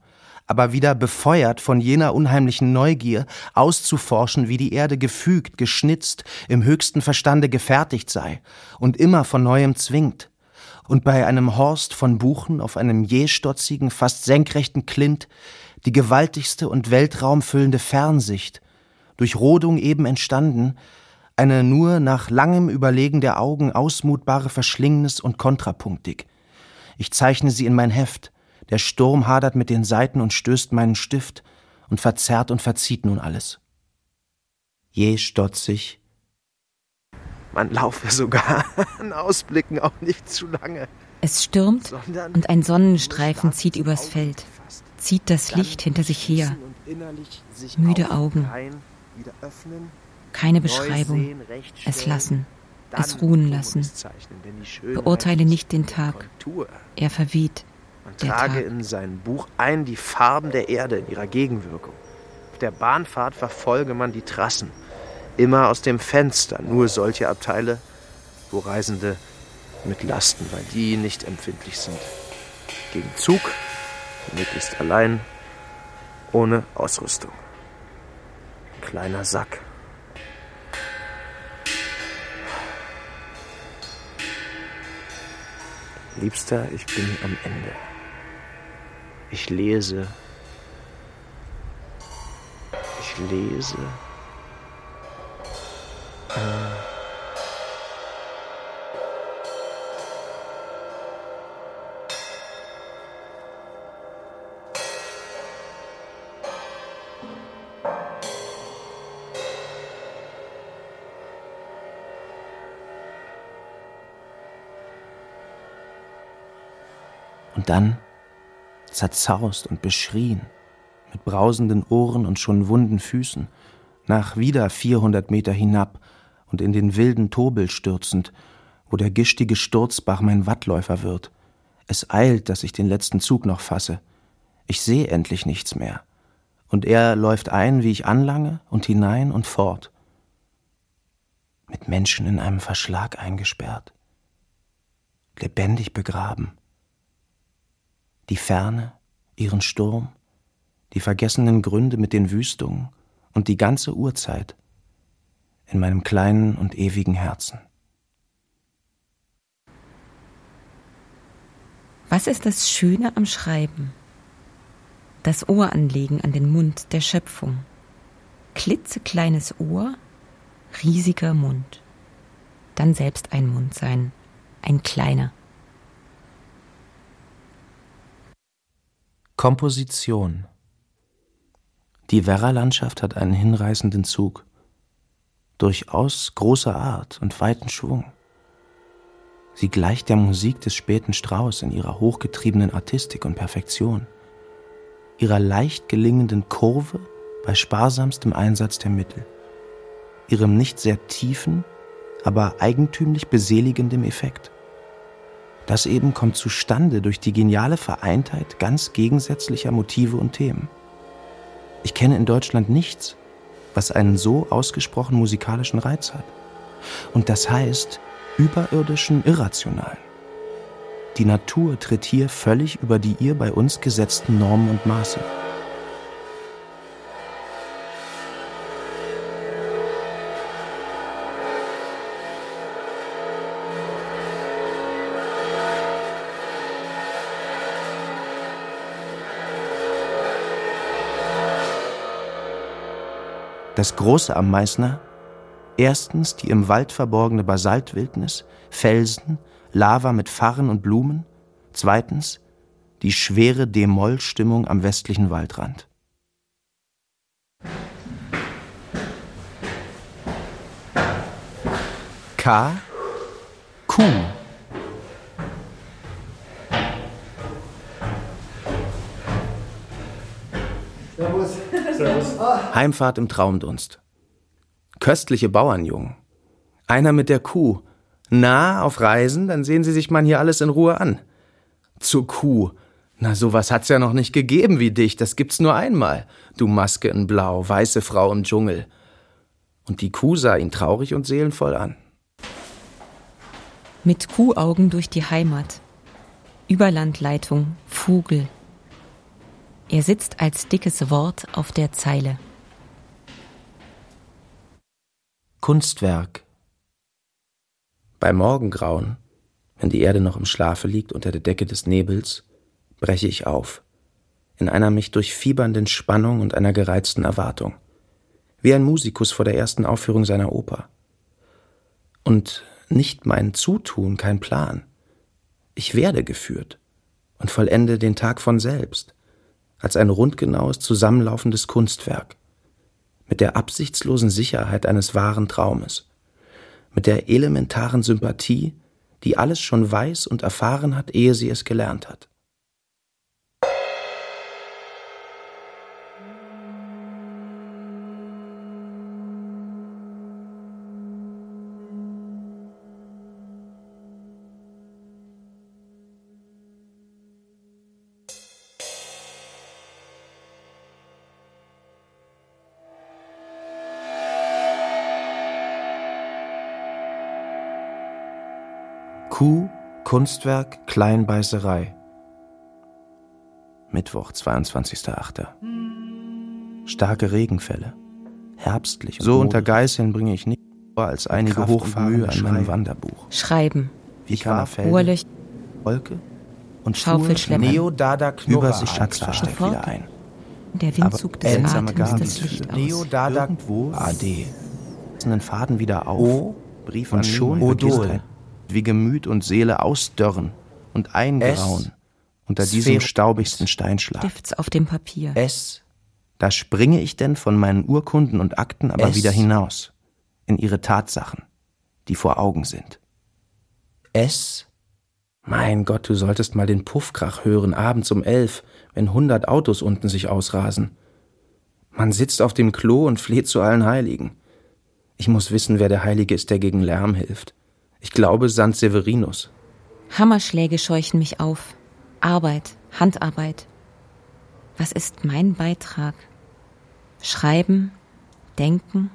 aber wieder befeuert von jener unheimlichen Neugier, auszuforschen, wie die Erde gefügt, geschnitzt, im höchsten Verstande gefertigt sei und immer von neuem zwingt, und bei einem Horst von Buchen auf einem je stotzigen, fast senkrechten Klint die gewaltigste und weltraumfüllende Fernsicht, durch Rodung eben entstanden, eine nur nach langem Überlegen der Augen ausmutbare Verschlingnis und kontrapunktig. Ich zeichne sie in mein Heft, der Sturm hadert mit den Seiten und stößt meinen Stift und verzerrt und verzieht nun alles. Je stotzig. Man laufe sogar an Ausblicken auch nicht zu lange. Es stürmt und ein Sonnenstreifen zieht übers Feld, zieht das Licht hinter sich her. Müde Augen. Keine Beschreibung. Es lassen. Es ruhen lassen. Beurteile nicht den Tag. Er verweht. Man trage in sein Buch ein die Farben der Erde in ihrer Gegenwirkung. Auf der Bahnfahrt verfolge man die Trassen. Immer aus dem Fenster, nur solche Abteile, wo Reisende mit Lasten, weil die nicht empfindlich sind. Gegen Zug, möglichst allein, ohne Ausrüstung. Kleiner Sack. Liebster, ich bin am Ende. Ich lese. Ich lese. Äh. Und dann zerzaust und beschrien, mit brausenden Ohren und schon wunden Füßen, nach wieder 400 Meter hinab und in den wilden Tobel stürzend, wo der gistige Sturzbach mein Wattläufer wird. Es eilt, dass ich den letzten Zug noch fasse. Ich sehe endlich nichts mehr. Und er läuft ein, wie ich anlange, und hinein und fort. Mit Menschen in einem Verschlag eingesperrt. Lebendig begraben. Die Ferne, ihren Sturm, die vergessenen Gründe mit den Wüstungen und die ganze Urzeit in meinem kleinen und ewigen Herzen. Was ist das Schöne am Schreiben? Das Ohr anlegen an den Mund der Schöpfung. Klitzekleines Ohr, riesiger Mund. Dann selbst ein Mund sein, ein kleiner. Komposition Die Werra-Landschaft hat einen hinreißenden Zug, durchaus großer Art und weiten Schwung. Sie gleicht der Musik des späten Strauß in ihrer hochgetriebenen Artistik und Perfektion, ihrer leicht gelingenden Kurve bei sparsamstem Einsatz der Mittel, ihrem nicht sehr tiefen, aber eigentümlich beseligendem Effekt. Das eben kommt zustande durch die geniale Vereintheit ganz gegensätzlicher Motive und Themen. Ich kenne in Deutschland nichts, was einen so ausgesprochen musikalischen Reiz hat. Und das heißt überirdischen Irrationalen. Die Natur tritt hier völlig über die ihr bei uns gesetzten Normen und Maße. Das Große am Meißner? Erstens die im Wald verborgene Basaltwildnis, Felsen, Lava mit Farren und Blumen. Zweitens die schwere D-Moll-Stimmung am westlichen Waldrand. K. Q. Heimfahrt im Traumdunst. Köstliche Bauernjungen. Einer mit der Kuh. Na, auf Reisen, dann sehen Sie sich man hier alles in Ruhe an. Zur Kuh. Na, sowas hat's ja noch nicht gegeben wie dich. Das gibt's nur einmal. Du Maske in Blau, weiße Frau im Dschungel. Und die Kuh sah ihn traurig und seelenvoll an. Mit Kuhaugen durch die Heimat. Überlandleitung, Vogel. Er sitzt als dickes Wort auf der Zeile. Kunstwerk. Bei Morgengrauen, wenn die Erde noch im Schlafe liegt unter der Decke des Nebels, breche ich auf, in einer mich durchfiebernden Spannung und einer gereizten Erwartung, wie ein Musikus vor der ersten Aufführung seiner Oper. Und nicht mein Zutun, kein Plan. Ich werde geführt und vollende den Tag von selbst, als ein rundgenaues, zusammenlaufendes Kunstwerk, mit der absichtslosen Sicherheit eines wahren Traumes, mit der elementaren Sympathie, die alles schon weiß und erfahren hat, ehe sie es gelernt hat. Kunstwerk, Kleinbeißerei. Mittwoch, 22.08. Starke Regenfälle. Herbstlich. Und so unter Geißeln bringe ich nicht vor als einige Hochmühe an meinem Wanderbuch. Schreiben. Wie Kammerfelde, Ohrlöch, Wolke und Schaufelschlepper. Neo Dada Über sich Schatzversteck wieder ein. Der Windzug des Einsame Atems das Licht Neo aus. Dada irgendwo AD. Faden wieder auf. O, Brief und an schon Odol. Wie Gemüt und Seele ausdörren und eingrauen unter diesem staubigsten Steinschlag. Stifts auf dem Papier. S. Da springe ich denn von meinen Urkunden und Akten aber S. wieder hinaus. In ihre Tatsachen, die vor Augen sind. S. Mein Gott, du solltest mal den Puffkrach hören, abends um elf, wenn hundert Autos unten sich ausrasen. Man sitzt auf dem Klo und fleht zu allen Heiligen. Ich muss wissen, wer der Heilige ist, der gegen Lärm hilft. Ich glaube, Sant Severinus. Hammerschläge scheuchen mich auf. Arbeit, Handarbeit. Was ist mein Beitrag? Schreiben, denken.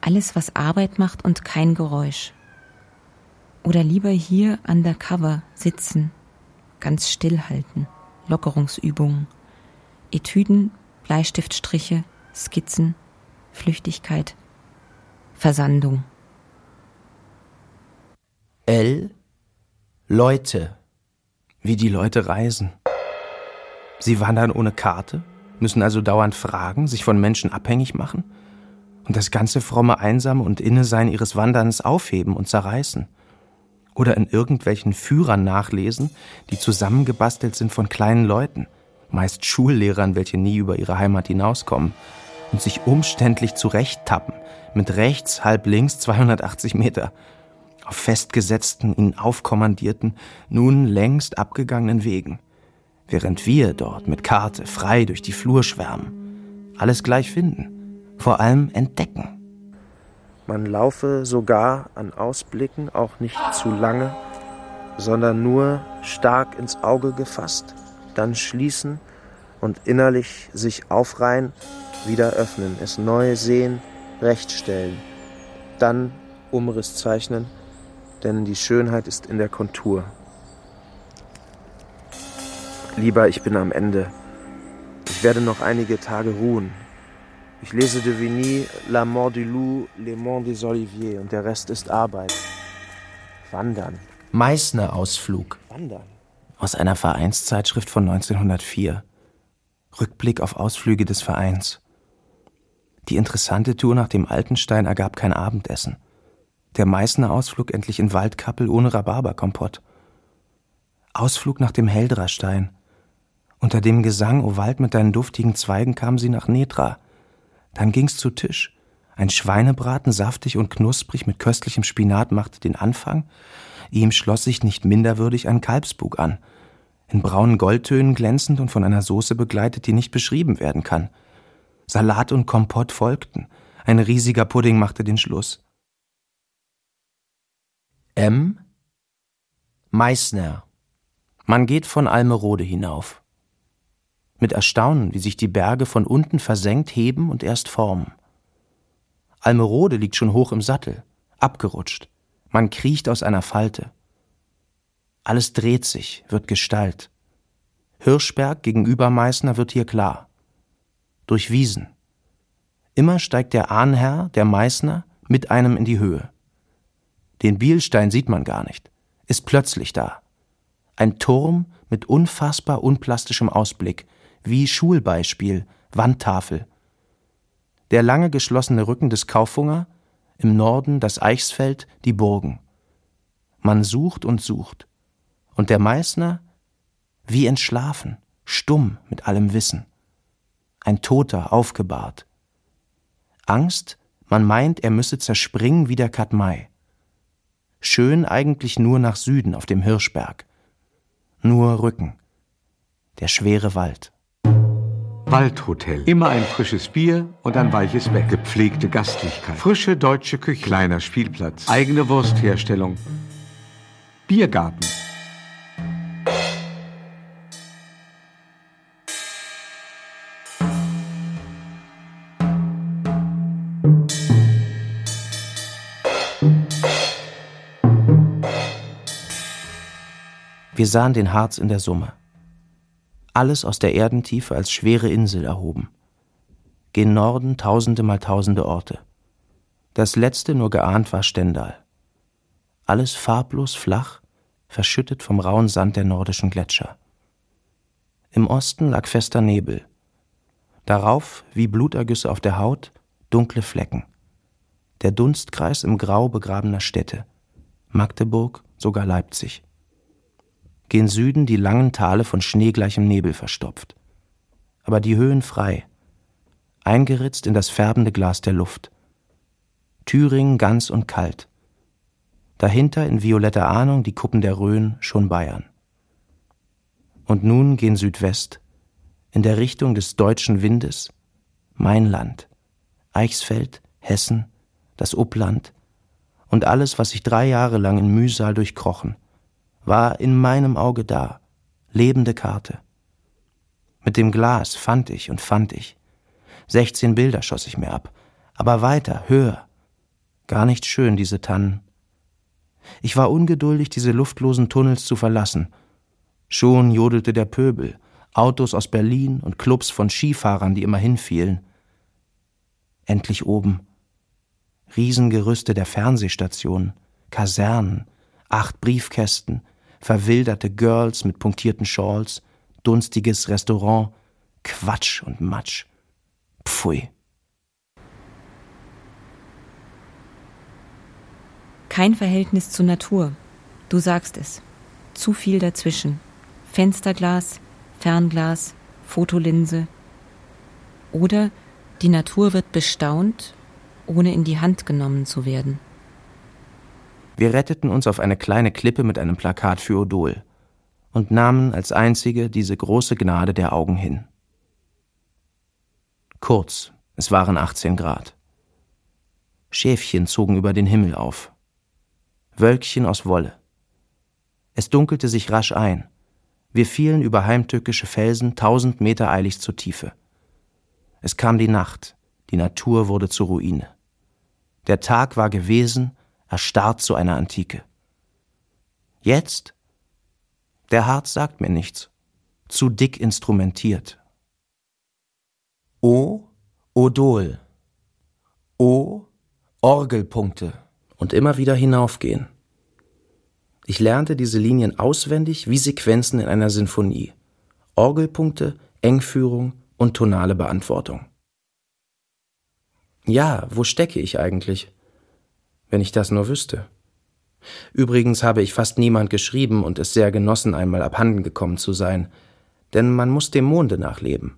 Alles, was Arbeit macht und kein Geräusch. Oder lieber hier undercover sitzen, ganz stillhalten. Lockerungsübungen. Etüden, Bleistiftstriche, Skizzen, Flüchtigkeit, Versandung. L. Leute. Wie die Leute reisen. Sie wandern ohne Karte, müssen also dauernd fragen, sich von Menschen abhängig machen und das ganze fromme Einsame und Innesein ihres Wanderns aufheben und zerreißen. Oder in irgendwelchen Führern nachlesen, die zusammengebastelt sind von kleinen Leuten, meist Schullehrern, welche nie über ihre Heimat hinauskommen und sich umständlich zurechttappen, mit rechts, halb links 280 Meter auf festgesetzten, ihnen aufkommandierten, nun längst abgegangenen Wegen, während wir dort mit Karte frei durch die Flur schwärmen, alles gleich finden, vor allem entdecken. Man laufe sogar an Ausblicken auch nicht zu lange, sondern nur stark ins Auge gefasst, dann schließen und innerlich sich aufreihen, wieder öffnen, es neu sehen, rechtstellen, dann Umriss zeichnen, denn die Schönheit ist in der Kontur. Lieber, ich bin am Ende. Ich werde noch einige Tage ruhen. Ich lese de Vigny, La Mort du Loup, Les Monts des Oliviers und der Rest ist Arbeit. Wandern, Meißner Ausflug wandern. aus einer Vereinszeitschrift von 1904. Rückblick auf Ausflüge des Vereins. Die interessante Tour nach dem Altenstein ergab kein Abendessen. Der Meißner Ausflug endlich in Waldkappel ohne Rhabarberkompott. Ausflug nach dem Heldrastein. Unter dem Gesang, O Wald mit deinen duftigen Zweigen, kam sie nach Netra. Dann ging's zu Tisch. Ein Schweinebraten, saftig und knusprig mit köstlichem Spinat, machte den Anfang. Ihm schloss sich nicht minderwürdig ein Kalbsbug an. In braunen Goldtönen glänzend und von einer Soße begleitet, die nicht beschrieben werden kann. Salat und Kompott folgten. Ein riesiger Pudding machte den Schluss. M. Meißner. Man geht von Almerode hinauf. Mit Erstaunen, wie sich die Berge von unten versenkt heben und erst formen. Almerode liegt schon hoch im Sattel, abgerutscht. Man kriecht aus einer Falte. Alles dreht sich, wird Gestalt. Hirschberg gegenüber Meißner wird hier klar. Durch Wiesen. Immer steigt der Ahnherr, der Meißner, mit einem in die Höhe. Den Bielstein sieht man gar nicht, ist plötzlich da. Ein Turm mit unfassbar unplastischem Ausblick, wie Schulbeispiel, Wandtafel. Der lange geschlossene Rücken des Kaufhunger, im Norden das Eichsfeld, die Burgen. Man sucht und sucht. Und der Meißner, wie entschlafen, stumm mit allem Wissen. Ein Toter, aufgebahrt. Angst, man meint, er müsse zerspringen wie der Katmai. Schön eigentlich nur nach Süden auf dem Hirschberg. Nur Rücken. Der schwere Wald. Waldhotel. Immer ein frisches Bier und ein weiches Bett. Gepflegte Gastlichkeit. Frische deutsche Küche. Kleiner Spielplatz. Eigene Wurstherstellung. Biergarten. Wir sahen den Harz in der Summe. Alles aus der Erdentiefe als schwere Insel erhoben. Gen Norden tausende mal tausende Orte. Das letzte nur geahnt war Stendal. Alles farblos flach, verschüttet vom rauen Sand der nordischen Gletscher. Im Osten lag fester Nebel. Darauf, wie Blutergüsse auf der Haut, dunkle Flecken. Der Dunstkreis im Grau begrabener Städte. Magdeburg, sogar Leipzig gen Süden die langen Tale von schneegleichem Nebel verstopft. Aber die Höhen frei, eingeritzt in das färbende Glas der Luft. Thüringen ganz und kalt. Dahinter in violetter Ahnung die Kuppen der Rhön, schon Bayern. Und nun gen Südwest, in der Richtung des deutschen Windes, mein Land, Eichsfeld, Hessen, das Uppland und alles, was ich drei Jahre lang in Mühsal durchkrochen, war in meinem Auge da, lebende Karte. Mit dem Glas fand ich und fand ich. Sechzehn Bilder schoss ich mir ab, aber weiter, höher. Gar nicht schön, diese Tannen. Ich war ungeduldig, diese luftlosen Tunnels zu verlassen. Schon jodelte der Pöbel, Autos aus Berlin und Clubs von Skifahrern, die immer hinfielen. Endlich oben. Riesengerüste der Fernsehstationen, Kasernen, acht Briefkästen, verwilderte Girls mit punktierten Shawls, dunstiges Restaurant, Quatsch und Matsch. Pfui. Kein Verhältnis zur Natur. Du sagst es. Zu viel dazwischen. Fensterglas, Fernglas, Fotolinse. Oder die Natur wird bestaunt, ohne in die Hand genommen zu werden. Wir retteten uns auf eine kleine Klippe mit einem Plakat für Odol und nahmen als einzige diese große Gnade der Augen hin. Kurz, es waren 18 Grad. Schäfchen zogen über den Himmel auf. Wölkchen aus Wolle. Es dunkelte sich rasch ein. Wir fielen über heimtückische Felsen tausend Meter eilig zur Tiefe. Es kam die Nacht, die Natur wurde zur Ruine. Der Tag war gewesen erstarrt zu einer Antike. Jetzt? Der Harz sagt mir nichts. Zu dick instrumentiert. O, Odol. O, Orgelpunkte. Und immer wieder hinaufgehen. Ich lernte diese Linien auswendig wie Sequenzen in einer Sinfonie. Orgelpunkte, Engführung und tonale Beantwortung. Ja, wo stecke ich eigentlich? Wenn ich das nur wüsste. Übrigens habe ich fast niemand geschrieben und es sehr genossen, einmal abhanden gekommen zu sein, denn man muss dem Monde nachleben,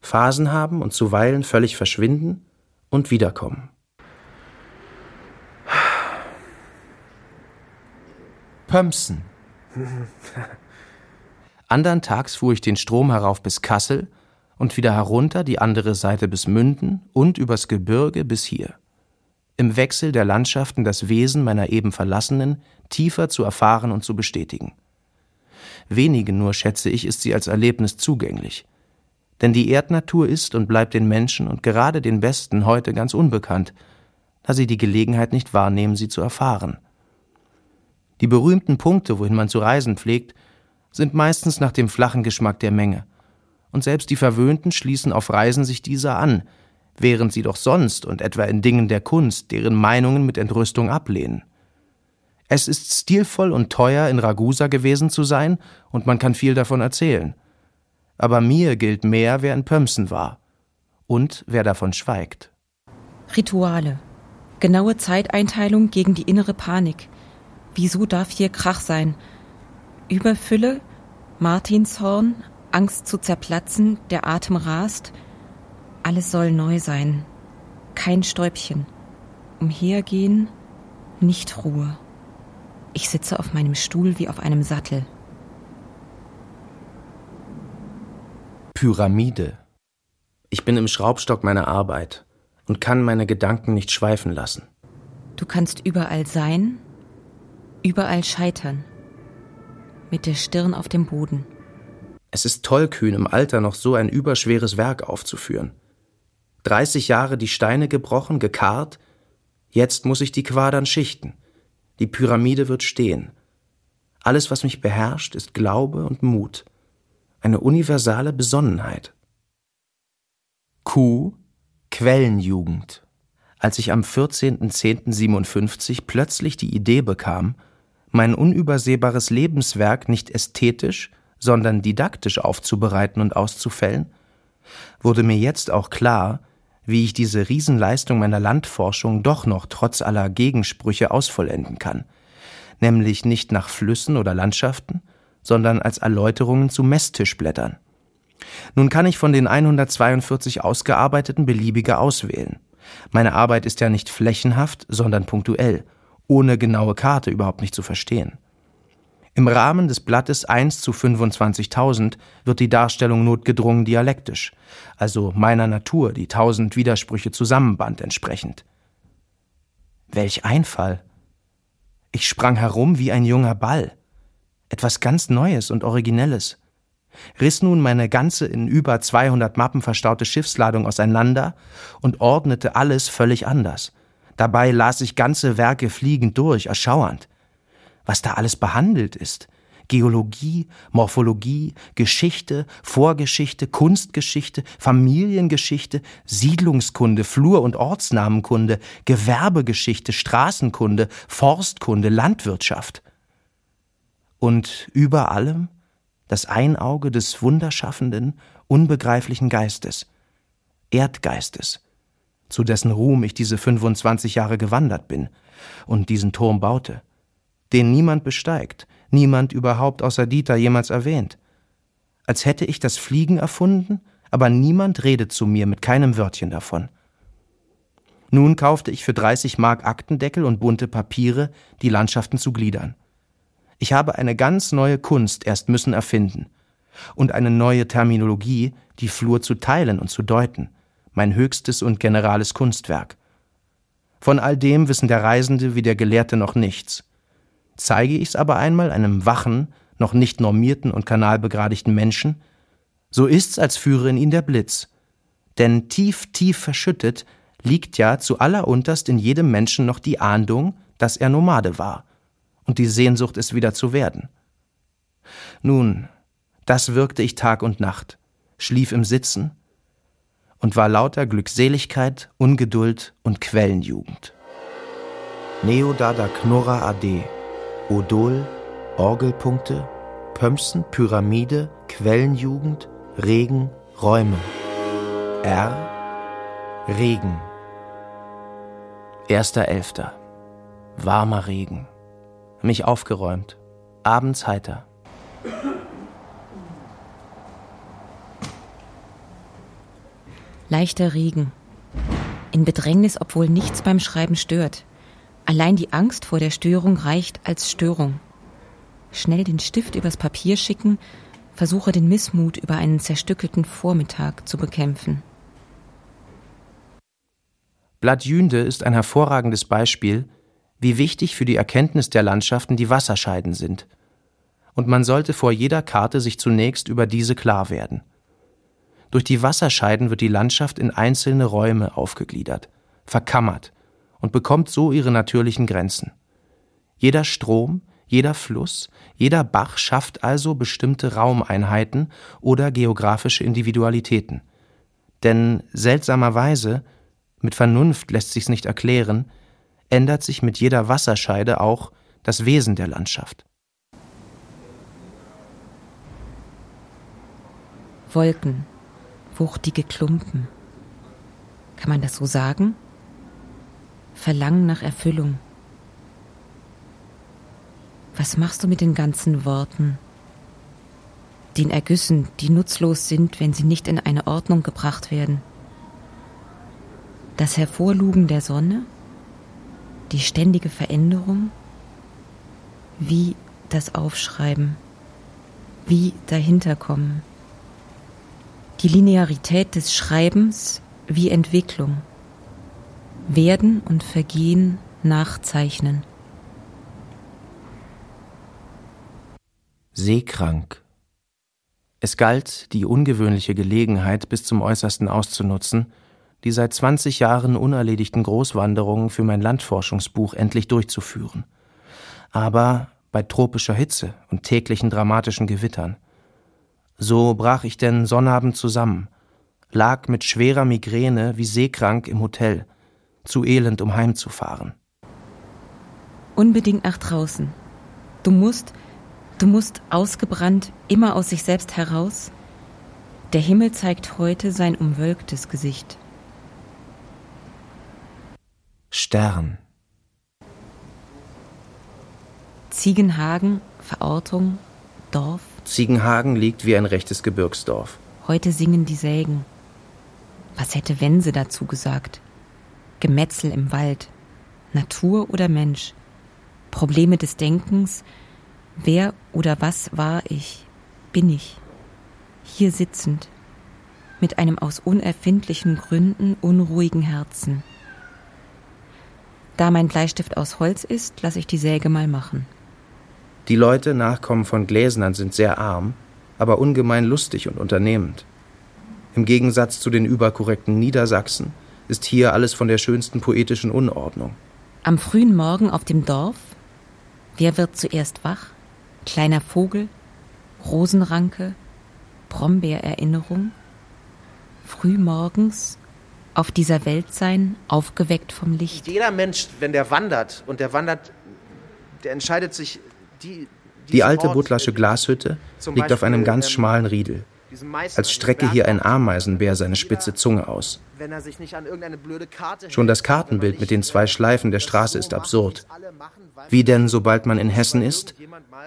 Phasen haben und zuweilen völlig verschwinden und wiederkommen. Pömsen. Andern Tags fuhr ich den Strom herauf bis Kassel und wieder herunter die andere Seite bis Münden und übers Gebirge bis hier im Wechsel der Landschaften das Wesen meiner eben Verlassenen tiefer zu erfahren und zu bestätigen. Wenigen nur, schätze ich, ist sie als Erlebnis zugänglich. Denn die Erdnatur ist und bleibt den Menschen und gerade den Besten heute ganz unbekannt, da sie die Gelegenheit nicht wahrnehmen, sie zu erfahren. Die berühmten Punkte, wohin man zu reisen pflegt, sind meistens nach dem flachen Geschmack der Menge. Und selbst die Verwöhnten schließen auf Reisen sich dieser an, während sie doch sonst und etwa in Dingen der Kunst deren Meinungen mit Entrüstung ablehnen. Es ist stilvoll und teuer, in Ragusa gewesen zu sein, und man kann viel davon erzählen. Aber mir gilt mehr, wer in Pömsen war. Und wer davon schweigt. Rituale. Genaue Zeiteinteilung gegen die innere Panik. Wieso darf hier Krach sein? Überfülle, Martinshorn, Angst zu zerplatzen, der Atem rast. Alles soll neu sein. Kein Stäubchen. Umhergehen, nicht Ruhe. Ich sitze auf meinem Stuhl wie auf einem Sattel. Pyramide. Ich bin im Schraubstock meiner Arbeit und kann meine Gedanken nicht schweifen lassen. Du kannst überall sein, überall scheitern, mit der Stirn auf dem Boden. Es ist tollkühn, im Alter noch so ein überschweres Werk aufzuführen. 30 Jahre die Steine gebrochen, gekarrt, jetzt muss ich die Quadern schichten. Die Pyramide wird stehen. Alles, was mich beherrscht, ist Glaube und Mut. Eine universale Besonnenheit. Q. Quellenjugend. Als ich am 14.10.57 plötzlich die Idee bekam, mein unübersehbares Lebenswerk nicht ästhetisch, sondern didaktisch aufzubereiten und auszufällen, wurde mir jetzt auch klar, wie ich diese Riesenleistung meiner Landforschung doch noch trotz aller Gegensprüche ausvollenden kann, nämlich nicht nach Flüssen oder Landschaften, sondern als Erläuterungen zu Messtischblättern. Nun kann ich von den 142 ausgearbeiteten beliebige auswählen. Meine Arbeit ist ja nicht flächenhaft, sondern punktuell, ohne genaue Karte überhaupt nicht zu verstehen. Im Rahmen des Blattes 1 zu 25.000 wird die Darstellung notgedrungen dialektisch, also meiner Natur, die tausend Widersprüche zusammenband, entsprechend. Welch Einfall! Ich sprang herum wie ein junger Ball. Etwas ganz Neues und Originelles. Riss nun meine ganze in über 200 Mappen verstaute Schiffsladung auseinander und ordnete alles völlig anders. Dabei las ich ganze Werke fliegend durch, erschauernd was da alles behandelt ist. Geologie, Morphologie, Geschichte, Vorgeschichte, Kunstgeschichte, Familiengeschichte, Siedlungskunde, Flur- und Ortsnamenkunde, Gewerbegeschichte, Straßenkunde, Forstkunde, Landwirtschaft. Und über allem das Einauge des wunderschaffenden, unbegreiflichen Geistes, Erdgeistes, zu dessen Ruhm ich diese 25 Jahre gewandert bin und diesen Turm baute den niemand besteigt, niemand überhaupt außer Dieter jemals erwähnt. Als hätte ich das Fliegen erfunden, aber niemand redet zu mir mit keinem Wörtchen davon. Nun kaufte ich für 30 Mark Aktendeckel und bunte Papiere, die Landschaften zu gliedern. Ich habe eine ganz neue Kunst erst müssen erfinden und eine neue Terminologie, die Flur zu teilen und zu deuten, mein höchstes und generales Kunstwerk. Von all dem wissen der Reisende wie der Gelehrte noch nichts. Zeige ich's aber einmal einem wachen, noch nicht normierten und kanalbegradigten Menschen, so ist's, als führe in ihn der Blitz. Denn tief, tief verschüttet liegt ja zu allerunterst in jedem Menschen noch die Ahndung, dass er Nomade war und die Sehnsucht, es wieder zu werden. Nun, das wirkte ich Tag und Nacht, schlief im Sitzen und war lauter Glückseligkeit, Ungeduld und Quellenjugend. Neodada Knurra Ade Odol, Orgelpunkte, Pömsen, Pyramide, Quellenjugend, Regen, Räume. R. Regen. Erster Elfter. Warmer Regen. Mich aufgeräumt. Abends heiter. Leichter Regen. In Bedrängnis, obwohl nichts beim Schreiben stört. Allein die Angst vor der Störung reicht als Störung. Schnell den Stift übers Papier schicken, versuche den Missmut über einen zerstückelten Vormittag zu bekämpfen. Blattjünde ist ein hervorragendes Beispiel, wie wichtig für die Erkenntnis der Landschaften die Wasserscheiden sind. Und man sollte vor jeder Karte sich zunächst über diese klar werden. Durch die Wasserscheiden wird die Landschaft in einzelne Räume aufgegliedert, verkammert, und bekommt so ihre natürlichen Grenzen. Jeder Strom, Jeder Fluss, jeder Bach schafft also bestimmte Raumeinheiten oder geografische Individualitäten. Denn seltsamerweise, mit Vernunft lässt sich's nicht erklären, ändert sich mit jeder Wasserscheide auch das Wesen der Landschaft. Wolken, wuchtige Klumpen. Kann man das so sagen? Verlangen nach Erfüllung. Was machst du mit den ganzen Worten? Den Ergüssen, die nutzlos sind, wenn sie nicht in eine Ordnung gebracht werden. Das Hervorlugen der Sonne, die ständige Veränderung, wie das Aufschreiben, wie dahinterkommen. Die Linearität des Schreibens wie Entwicklung. Werden und Vergehen nachzeichnen. Seekrank. Es galt, die ungewöhnliche Gelegenheit bis zum Äußersten auszunutzen, die seit 20 Jahren unerledigten Großwanderungen für mein Landforschungsbuch endlich durchzuführen. Aber bei tropischer Hitze und täglichen dramatischen Gewittern. So brach ich denn Sonnabend zusammen, lag mit schwerer Migräne wie seekrank im Hotel, zu elend, um heimzufahren. Unbedingt nach draußen. Du musst, du musst ausgebrannt immer aus sich selbst heraus. Der Himmel zeigt heute sein umwölktes Gesicht. Stern. Ziegenhagen, Verortung, Dorf. Ziegenhagen liegt wie ein rechtes Gebirgsdorf. Heute singen die Sägen. Was hätte Wense dazu gesagt? Gemetzel im Wald. Natur oder Mensch? Probleme des Denkens. Wer oder was war ich? Bin ich? Hier sitzend. Mit einem aus unerfindlichen Gründen unruhigen Herzen. Da mein Bleistift aus Holz ist, lasse ich die Säge mal machen. Die Leute, Nachkommen von Gläsnern, sind sehr arm, aber ungemein lustig und unternehmend. Im Gegensatz zu den überkorrekten Niedersachsen ist hier alles von der schönsten poetischen Unordnung. Am frühen Morgen auf dem Dorf? Wer wird zuerst wach? Kleiner Vogel? Rosenranke? Brombeererinnerung? Frühmorgens auf dieser Welt sein, aufgeweckt vom Licht. Jeder Mensch, wenn der wandert und der wandert, der entscheidet sich, die. Die alte Butlersche Glashütte liegt auf einem ganz ähm, schmalen Riedel. Als strecke hier ein Ameisenbär seine spitze Zunge aus. Schon das Kartenbild mit den zwei Schleifen der Straße ist absurd. Wie denn, sobald man in Hessen ist,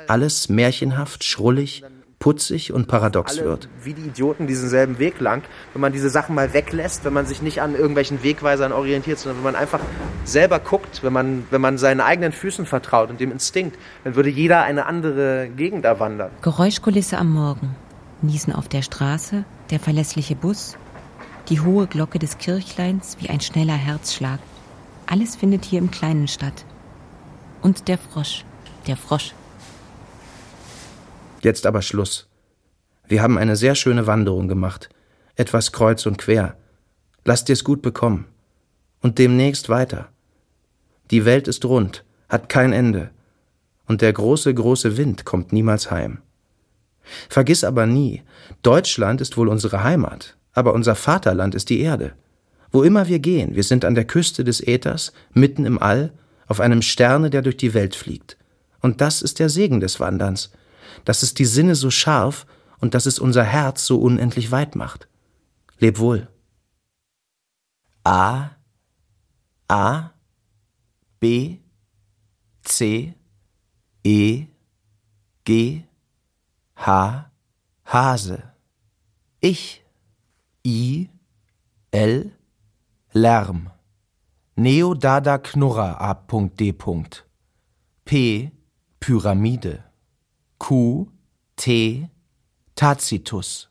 alles märchenhaft, schrullig, putzig und paradox wird. Wie die Idioten diesen selben Weg lang, wenn man diese Sachen mal weglässt, wenn man sich nicht an irgendwelchen Wegweisern orientiert, sondern wenn man einfach selber guckt, wenn man, wenn man seinen eigenen Füßen vertraut und dem Instinkt, dann würde jeder eine andere Gegend erwandern. Geräuschkulisse am Morgen. Niesen auf der Straße, der verlässliche Bus, die hohe Glocke des Kirchleins wie ein schneller Herzschlag. Alles findet hier im Kleinen statt. Und der Frosch, der Frosch. Jetzt aber Schluss. Wir haben eine sehr schöne Wanderung gemacht, etwas kreuz und quer. Lass dir's gut bekommen. Und demnächst weiter. Die Welt ist rund, hat kein Ende. Und der große, große Wind kommt niemals heim. Vergiss aber nie, Deutschland ist wohl unsere Heimat, aber unser Vaterland ist die Erde. Wo immer wir gehen, wir sind an der Küste des Äthers, mitten im All, auf einem Sterne, der durch die Welt fliegt. Und das ist der Segen des Wanderns, dass es die Sinne so scharf und dass es unser Herz so unendlich weit macht. Leb wohl. A A B C E G H Hase. Ich I L Lärm. Neo Dada Knurrer A.D. P Pyramide. Q T Tacitus.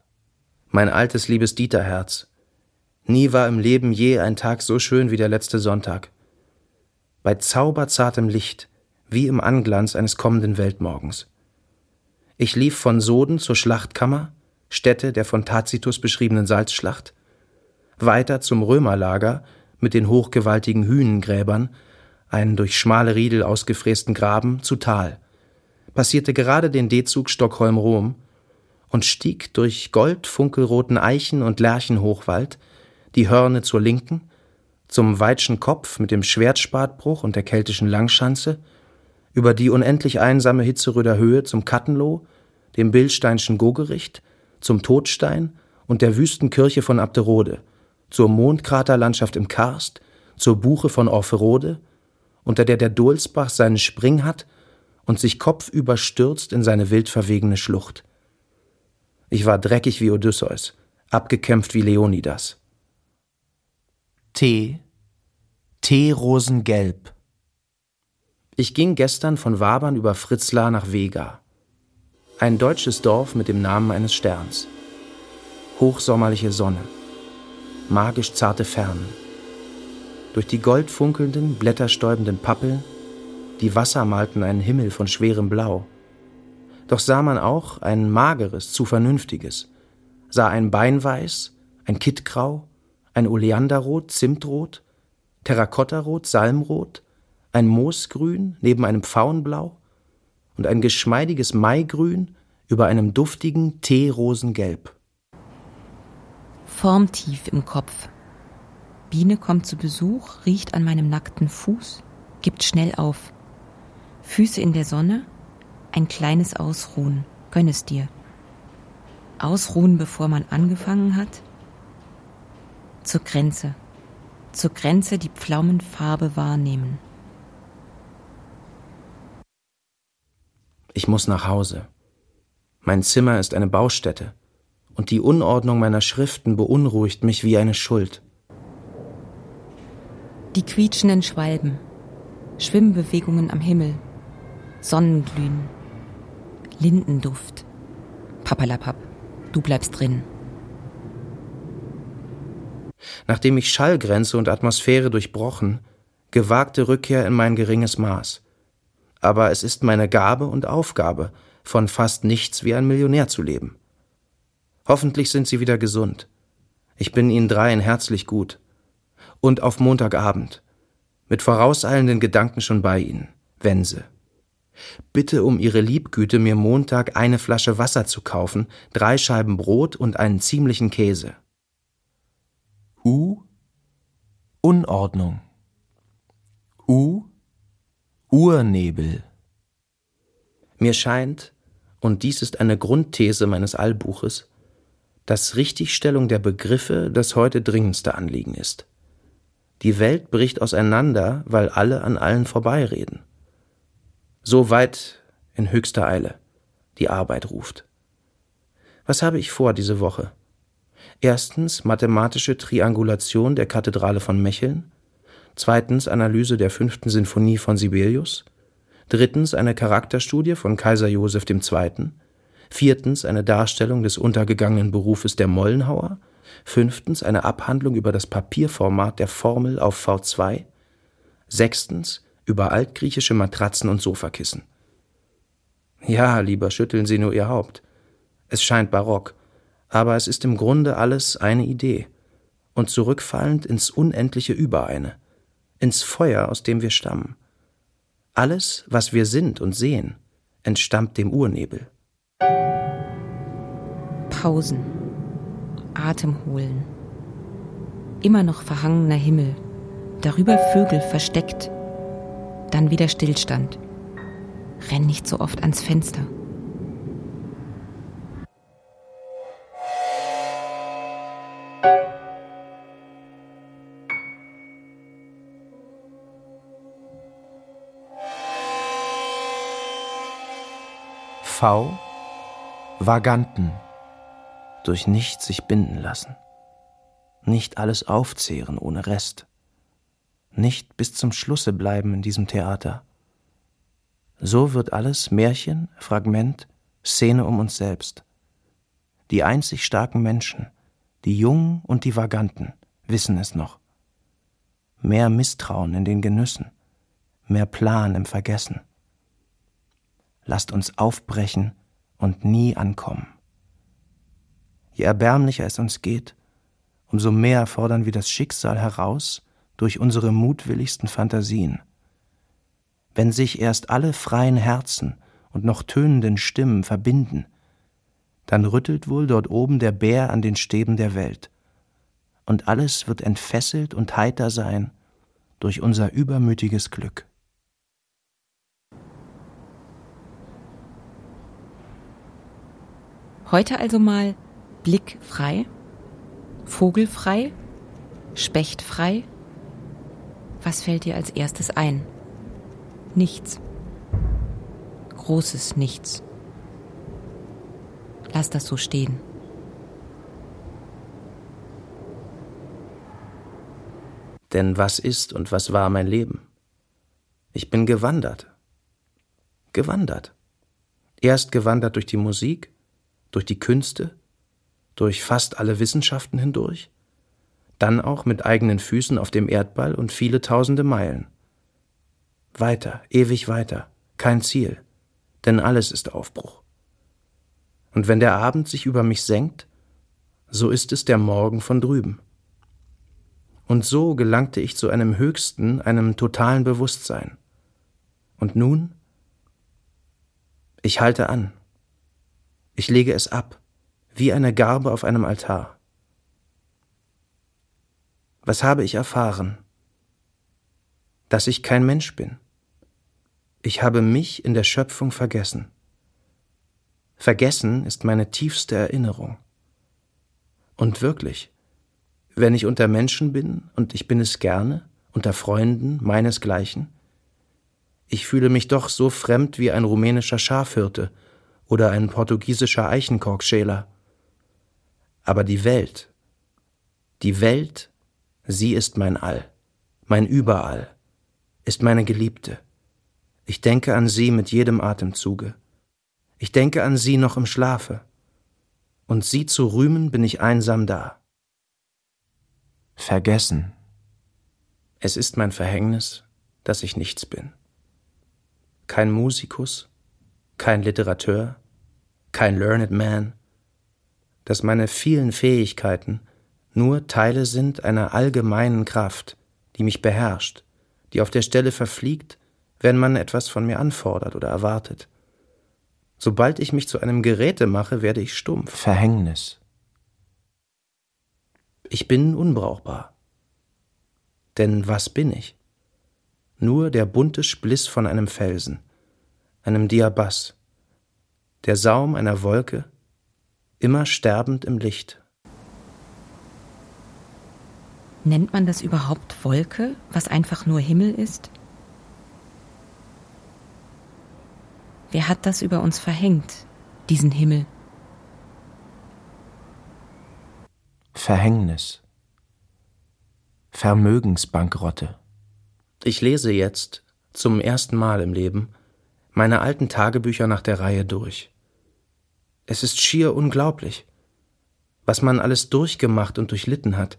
Mein altes liebes Dieterherz. Nie war im Leben je ein Tag so schön wie der letzte Sonntag. Bei zauberzartem Licht, wie im Anglanz eines kommenden Weltmorgens. Ich lief von Soden zur Schlachtkammer, Stätte der von Tacitus beschriebenen Salzschlacht, weiter zum Römerlager mit den hochgewaltigen Hünengräbern, einen durch schmale Riedel ausgefrästen Graben zu Tal, passierte gerade den D-Zug Stockholm-Rom und stieg durch goldfunkelroten Eichen- und Lärchenhochwald, die Hörne zur Linken, zum Weitschen Kopf mit dem Schwertspatbruch und der keltischen Langschanze, über die unendlich einsame Hitzeröder Höhe zum Kattenloh, dem Billsteinschen Gogericht, zum Todstein und der Wüstenkirche von Abderode, zur Mondkraterlandschaft im Karst, zur Buche von Orferode, unter der der Dulsbach seinen Spring hat und sich kopfüber stürzt in seine wild verwegene Schlucht. Ich war dreckig wie Odysseus, abgekämpft wie Leonidas. Tee, Teerosengelb. Ich ging gestern von Wabern über Fritzlar nach Vega. Ein deutsches Dorf mit dem Namen eines Sterns. Hochsommerliche Sonne. Magisch zarte Fernen. Durch die goldfunkelnden, blätterstäubenden Pappeln die Wasser malten einen Himmel von schwerem Blau. Doch sah man auch ein mageres, zu vernünftiges, sah ein Beinweiß, ein Kittgrau, ein Oleanderrot, Zimtrot, Terrakottarot, Salmrot, ein Moosgrün neben einem Pfauenblau und ein geschmeidiges Maigrün über einem duftigen Teerosengelb. Formtief im Kopf. Biene kommt zu Besuch, riecht an meinem nackten Fuß, gibt schnell auf. Füße in der Sonne, ein kleines Ausruhen, gönn es dir. Ausruhen, bevor man angefangen hat? Zur Grenze, zur Grenze die Pflaumenfarbe wahrnehmen. Ich muss nach Hause. Mein Zimmer ist eine Baustätte, und die Unordnung meiner Schriften beunruhigt mich wie eine Schuld. Die quietschenden Schwalben, Schwimmbewegungen am Himmel, Sonnenglühen, Lindenduft. Papalapap, du bleibst drin. Nachdem ich Schallgrenze und Atmosphäre durchbrochen, gewagte Rückkehr in mein geringes Maß. Aber es ist meine Gabe und Aufgabe, von fast nichts wie ein Millionär zu leben. Hoffentlich sind Sie wieder gesund. Ich bin Ihnen dreien herzlich gut. Und auf Montagabend. Mit vorauseilenden Gedanken schon bei Ihnen. Wense. Bitte um Ihre Liebgüte, mir Montag eine Flasche Wasser zu kaufen, drei Scheiben Brot und einen ziemlichen Käse. U. Unordnung. U. Urnebel. Mir scheint, und dies ist eine Grundthese meines Allbuches, dass Richtigstellung der Begriffe das heute dringendste Anliegen ist. Die Welt bricht auseinander, weil alle an allen vorbeireden. So weit in höchster Eile. Die Arbeit ruft. Was habe ich vor diese Woche? Erstens mathematische Triangulation der Kathedrale von Mecheln. Zweitens Analyse der fünften Sinfonie von Sibelius. Drittens eine Charakterstudie von Kaiser Joseph II. Viertens eine Darstellung des untergegangenen Berufes der Mollenhauer. Fünftens eine Abhandlung über das Papierformat der Formel auf V2. Sechstens über altgriechische Matratzen und Sofakissen. Ja, lieber schütteln Sie nur Ihr Haupt. Es scheint barock, aber es ist im Grunde alles eine Idee und zurückfallend ins unendliche Übereine, ins Feuer, aus dem wir stammen. Alles, was wir sind und sehen, entstammt dem Urnebel. Pausen, Atem holen. Immer noch verhangener Himmel, darüber Vögel versteckt, dann wieder Stillstand. Renn nicht so oft ans Fenster. V. Vaganten. Durch nichts sich binden lassen. Nicht alles aufzehren ohne Rest nicht bis zum Schlusse bleiben in diesem Theater. So wird alles Märchen, Fragment, Szene um uns selbst. Die einzig starken Menschen, die Jungen und die Vaganten, wissen es noch. Mehr Misstrauen in den Genüssen, mehr Plan im Vergessen. Lasst uns aufbrechen und nie ankommen. Je erbärmlicher es uns geht, umso mehr fordern wir das Schicksal heraus, durch unsere mutwilligsten Fantasien. Wenn sich erst alle freien Herzen und noch tönenden Stimmen verbinden, dann rüttelt wohl dort oben der Bär an den Stäben der Welt. Und alles wird entfesselt und heiter sein durch unser übermütiges Glück. Heute also mal Blick frei, Vogelfrei, Spechtfrei. Was fällt dir als erstes ein? Nichts. Großes Nichts. Lass das so stehen. Denn was ist und was war mein Leben? Ich bin gewandert. Gewandert. Erst gewandert durch die Musik, durch die Künste, durch fast alle Wissenschaften hindurch, dann auch mit eigenen Füßen auf dem Erdball und viele tausende Meilen. Weiter, ewig weiter, kein Ziel, denn alles ist Aufbruch. Und wenn der Abend sich über mich senkt, so ist es der Morgen von drüben. Und so gelangte ich zu einem höchsten, einem totalen Bewusstsein. Und nun? Ich halte an. Ich lege es ab, wie eine Garbe auf einem Altar. Was habe ich erfahren? Dass ich kein Mensch bin. Ich habe mich in der Schöpfung vergessen. Vergessen ist meine tiefste Erinnerung. Und wirklich, wenn ich unter Menschen bin, und ich bin es gerne, unter Freunden meinesgleichen, ich fühle mich doch so fremd wie ein rumänischer Schafhirte oder ein portugiesischer Eichenkorkschäler. Aber die Welt, die Welt, sie ist mein All, mein Überall, ist meine Geliebte. Ich denke an sie mit jedem Atemzuge. Ich denke an sie noch im Schlafe. Und sie zu rühmen bin ich einsam da. Vergessen. Es ist mein Verhängnis, dass ich nichts bin. Kein Musikus, kein Literateur, kein Learned Man, dass meine vielen Fähigkeiten nur Teile sind einer allgemeinen Kraft, die mich beherrscht, die auf der Stelle verfliegt, wenn man etwas von mir anfordert oder erwartet. Sobald ich mich zu einem Geräte mache, werde ich stumpf. Verhängnis. Ich bin unbrauchbar. Denn was bin ich? Nur der bunte Spliss von einem Felsen, einem Diabass, der Saum einer Wolke, immer sterbend im Licht. Nennt man das überhaupt Wolke, was einfach nur Himmel ist? Wer hat das über uns verhängt, diesen Himmel? Verhängnis. Vermögensbankrotte. Ich lese jetzt, zum ersten Mal im Leben, meine alten Tagebücher nach der Reihe durch. Es ist schier unglaublich, was man alles durchgemacht und durchlitten hat.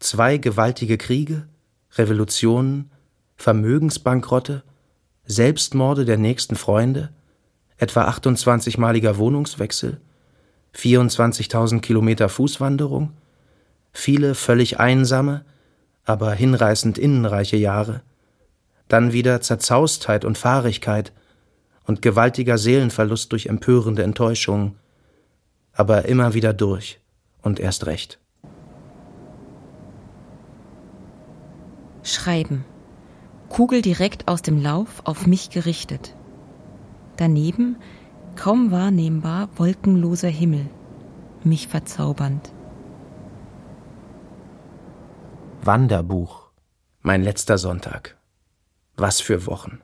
Zwei gewaltige Kriege, Revolutionen, Vermögensbankrotte, Selbstmorde der nächsten Freunde, etwa 28-maliger Wohnungswechsel, 24.000 Kilometer Fußwanderung, viele völlig einsame, aber hinreißend innenreiche Jahre, dann wieder Zerzaustheit und Fahrigkeit, und gewaltiger Seelenverlust durch empörende Enttäuschungen, aber immer wieder durch und erst recht. Schreiben. Kugel direkt aus dem Lauf auf mich gerichtet. Daneben kaum wahrnehmbar wolkenloser Himmel, mich verzaubernd. Wanderbuch. Mein letzter Sonntag. Was für Wochen.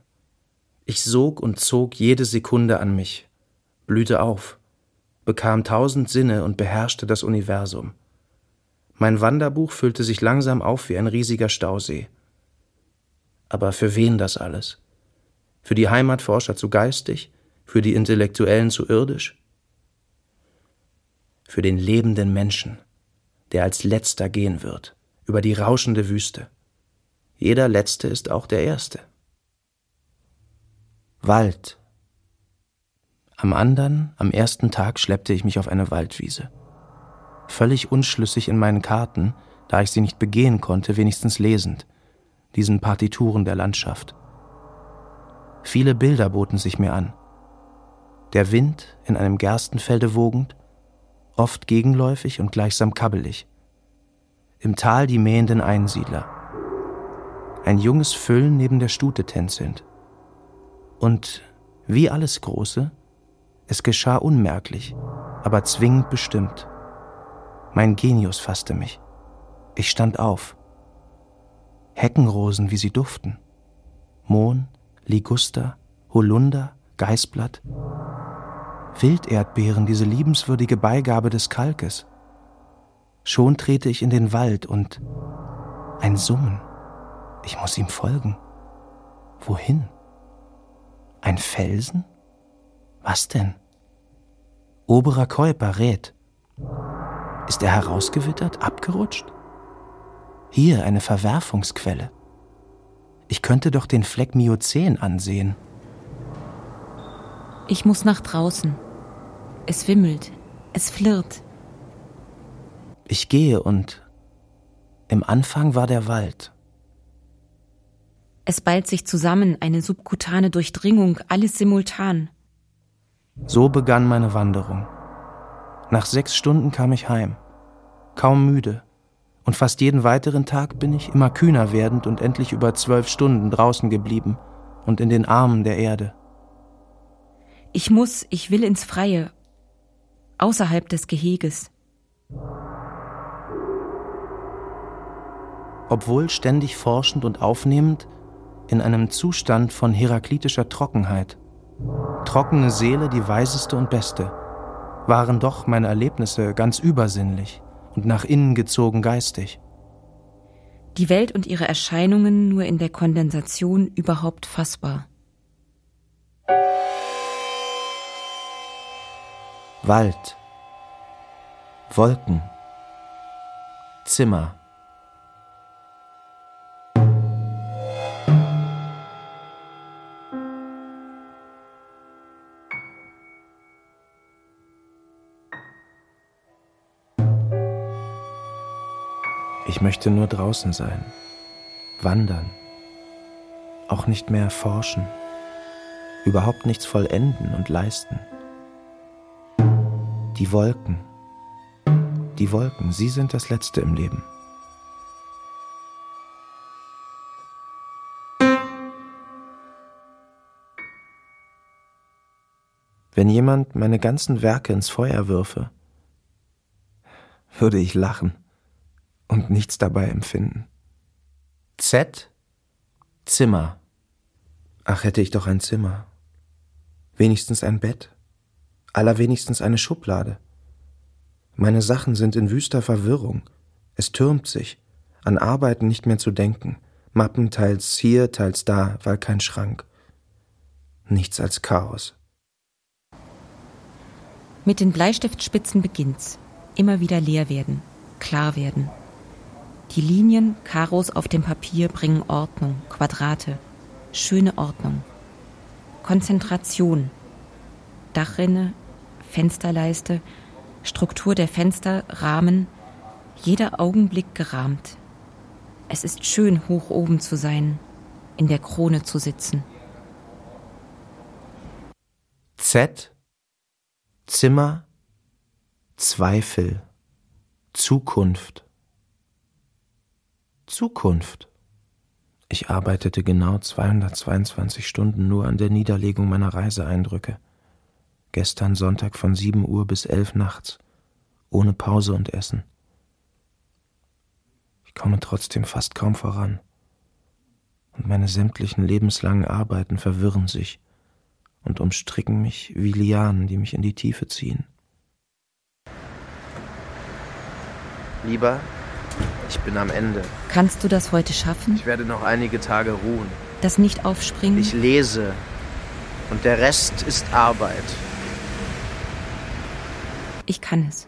Ich sog und zog jede Sekunde an mich, blühte auf, bekam tausend Sinne und beherrschte das Universum. Mein Wanderbuch füllte sich langsam auf wie ein riesiger Stausee. Aber für wen das alles? Für die Heimatforscher zu geistig, für die Intellektuellen zu irdisch? Für den lebenden Menschen, der als letzter gehen wird, über die rauschende Wüste. Jeder Letzte ist auch der Erste. Wald. Am andern, am ersten Tag schleppte ich mich auf eine Waldwiese. Völlig unschlüssig in meinen Karten, da ich sie nicht begehen konnte, wenigstens lesend, diesen Partituren der Landschaft. Viele Bilder boten sich mir an, der Wind in einem Gerstenfelde wogend, oft gegenläufig und gleichsam kabbelig. Im Tal die mähenden Einsiedler. Ein junges Füllen neben der Stute tänzelnd. Und wie alles Große, es geschah unmerklich, aber zwingend bestimmt. Mein Genius fasste mich. Ich stand auf. Heckenrosen, wie sie duften. Mohn, Liguster, Holunder, Geißblatt. Wilderdbeeren, diese liebenswürdige Beigabe des Kalkes. Schon trete ich in den Wald und ein Summen. Ich muss ihm folgen. Wohin? Ein Felsen? Was denn? Oberer Käuper rät. Ist er herausgewittert, abgerutscht? Hier eine Verwerfungsquelle. Ich könnte doch den Fleck Miozän ansehen. Ich muss nach draußen. Es wimmelt, es flirrt. Ich gehe und im Anfang war der Wald. Es ballt sich zusammen, eine subkutane Durchdringung, alles simultan. So begann meine Wanderung. Nach sechs Stunden kam ich heim, kaum müde, und fast jeden weiteren Tag bin ich immer kühner werdend und endlich über zwölf Stunden draußen geblieben und in den Armen der Erde. Ich muss, ich will ins Freie, außerhalb des Geheges. Obwohl ständig forschend und aufnehmend, in einem Zustand von heraklitischer Trockenheit. Trockene Seele, die weiseste und beste, waren doch meine Erlebnisse ganz übersinnlich und nach innen gezogen geistig. Die Welt und ihre Erscheinungen nur in der Kondensation überhaupt fassbar. Wald, Wolken, Zimmer. Möchte nur draußen sein, wandern, auch nicht mehr forschen, überhaupt nichts vollenden und leisten. Die Wolken, die Wolken, sie sind das Letzte im Leben. Wenn jemand meine ganzen Werke ins Feuer würfe, würde ich lachen und nichts dabei empfinden. Z Zimmer. Ach, hätte ich doch ein Zimmer. Wenigstens ein Bett allerwenigstens eine Schublade. Meine Sachen sind in wüster Verwirrung. Es türmt sich, an Arbeiten nicht mehr zu denken, Mappen teils hier, teils da, weil kein Schrank. Nichts als Chaos. Mit den Bleistiftspitzen beginnt's. Immer wieder leer werden, klar werden. Die Linien, Karos auf dem Papier bringen Ordnung, Quadrate, schöne Ordnung. Konzentration. Dachrinne, Fensterleiste, Struktur der Fenster, Rahmen, jeder Augenblick gerahmt. Es ist schön, hoch oben zu sein, in der Krone zu sitzen. Z Zimmer Zweifel Zukunft Zukunft Ich arbeitete genau 222 Stunden nur an der Niederlegung meiner Reiseeindrücke. Gestern Sonntag von sieben Uhr bis elf nachts, ohne Pause und Essen. Ich komme trotzdem fast kaum voran. Und meine sämtlichen lebenslangen Arbeiten verwirren sich und umstricken mich wie Lianen, die mich in die Tiefe ziehen. Lieber, ich bin am Ende. Kannst du das heute schaffen? Ich werde noch einige Tage ruhen. Das nicht aufspringen? Ich lese. Und der Rest ist Arbeit. Ich kann es,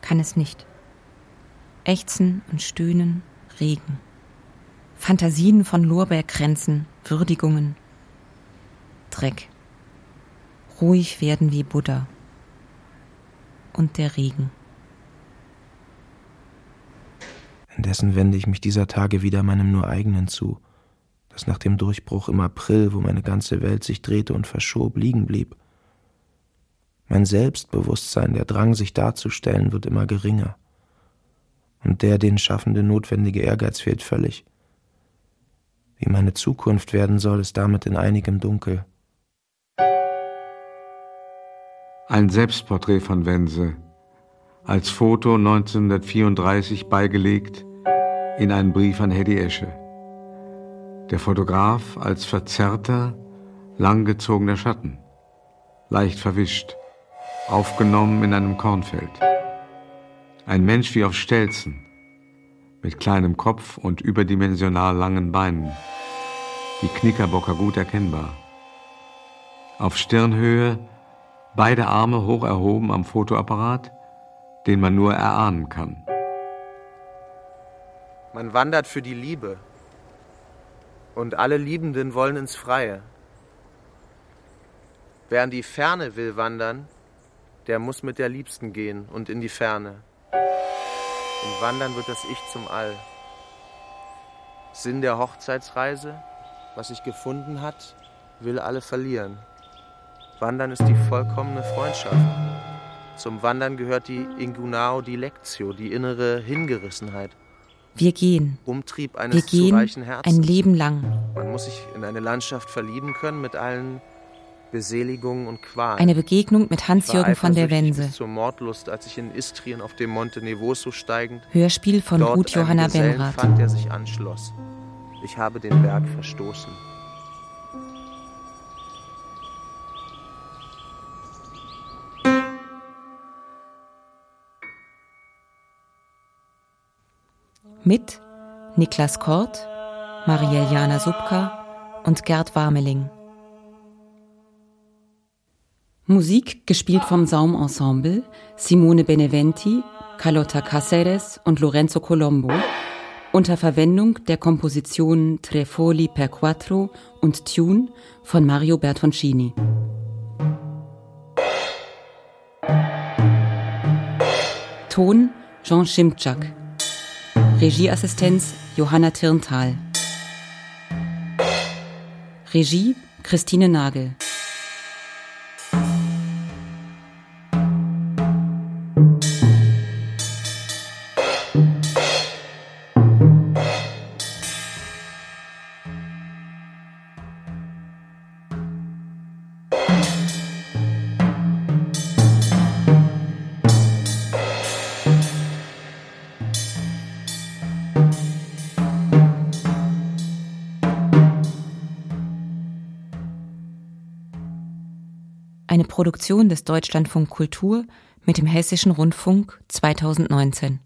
kann es nicht. Ächzen und Stöhnen, Regen. Fantasien von Lorbeerkränzen, Würdigungen. Dreck. Ruhig werden wie Buddha. Und der Regen. Indessen wende ich mich dieser Tage wieder meinem nur eigenen zu, das nach dem Durchbruch im April, wo meine ganze Welt sich drehte und verschob, liegen blieb Mein Selbstbewusstsein, der Drang, sich darzustellen, wird immer geringer. Und der den Schaffende notwendige Ehrgeiz fehlt völlig. Wie meine Zukunft werden soll, ist damit in einigem Dunkel. Ein Selbstporträt von Wense, als Foto 1934 beigelegt in einen Brief an Hedy Esche. Der Fotograf als verzerrter, langgezogener Schatten, leicht verwischt, aufgenommen in einem Kornfeld. Ein Mensch wie auf Stelzen, mit kleinem Kopf und überdimensional langen Beinen, die Knickerbocker gut erkennbar. Auf Stirnhöhe beide Arme hoch erhoben am Fotoapparat, den man nur erahnen kann. Man wandert für die Liebe. Und alle Liebenden wollen ins Freie. Wer an die Ferne will wandern, der muss mit der Liebsten gehen und in die Ferne. Im Wandern wird das Ich zum All. Sinn der Hochzeitsreise, was sich gefunden hat, will alle verlieren. Wandern ist die vollkommene Freundschaft. Zum Wandern gehört die Ingunao Dilectio, die innere Hingerissenheit. Wir gehen. Umtrieb eines Wir gehen zu reichen Herzens. ein Leben lang. Man muss sich in eine Landschaft verlieben können mit allen Beseligungen und Qualen. Eine Begegnung mit Hans-Jürgen von der Wense. Bis zur Mordlust, als ich in Istrien auf dem Monte Nevoso steigend Hörspiel von Ruth Johanna Benrath. fand, der sich anschloss. Ich habe den Berg verstoßen. Mit Niklas Kort, Marielle Jana Subka und Gerd Warmeling. Musik gespielt vom Saumensemble, Simone Beneventi, Carlotta Caceres und Lorenzo Colombo unter Verwendung der Kompositionen Tre Foli per Quattro und Tune von Mario Bertoncini. Ton Jean Schimczak. Regieassistenz Johanna Tirntal. Regie Christine Nagel. Produktion des Deutschlandfunk Kultur mit dem Hessischen Rundfunk 2019.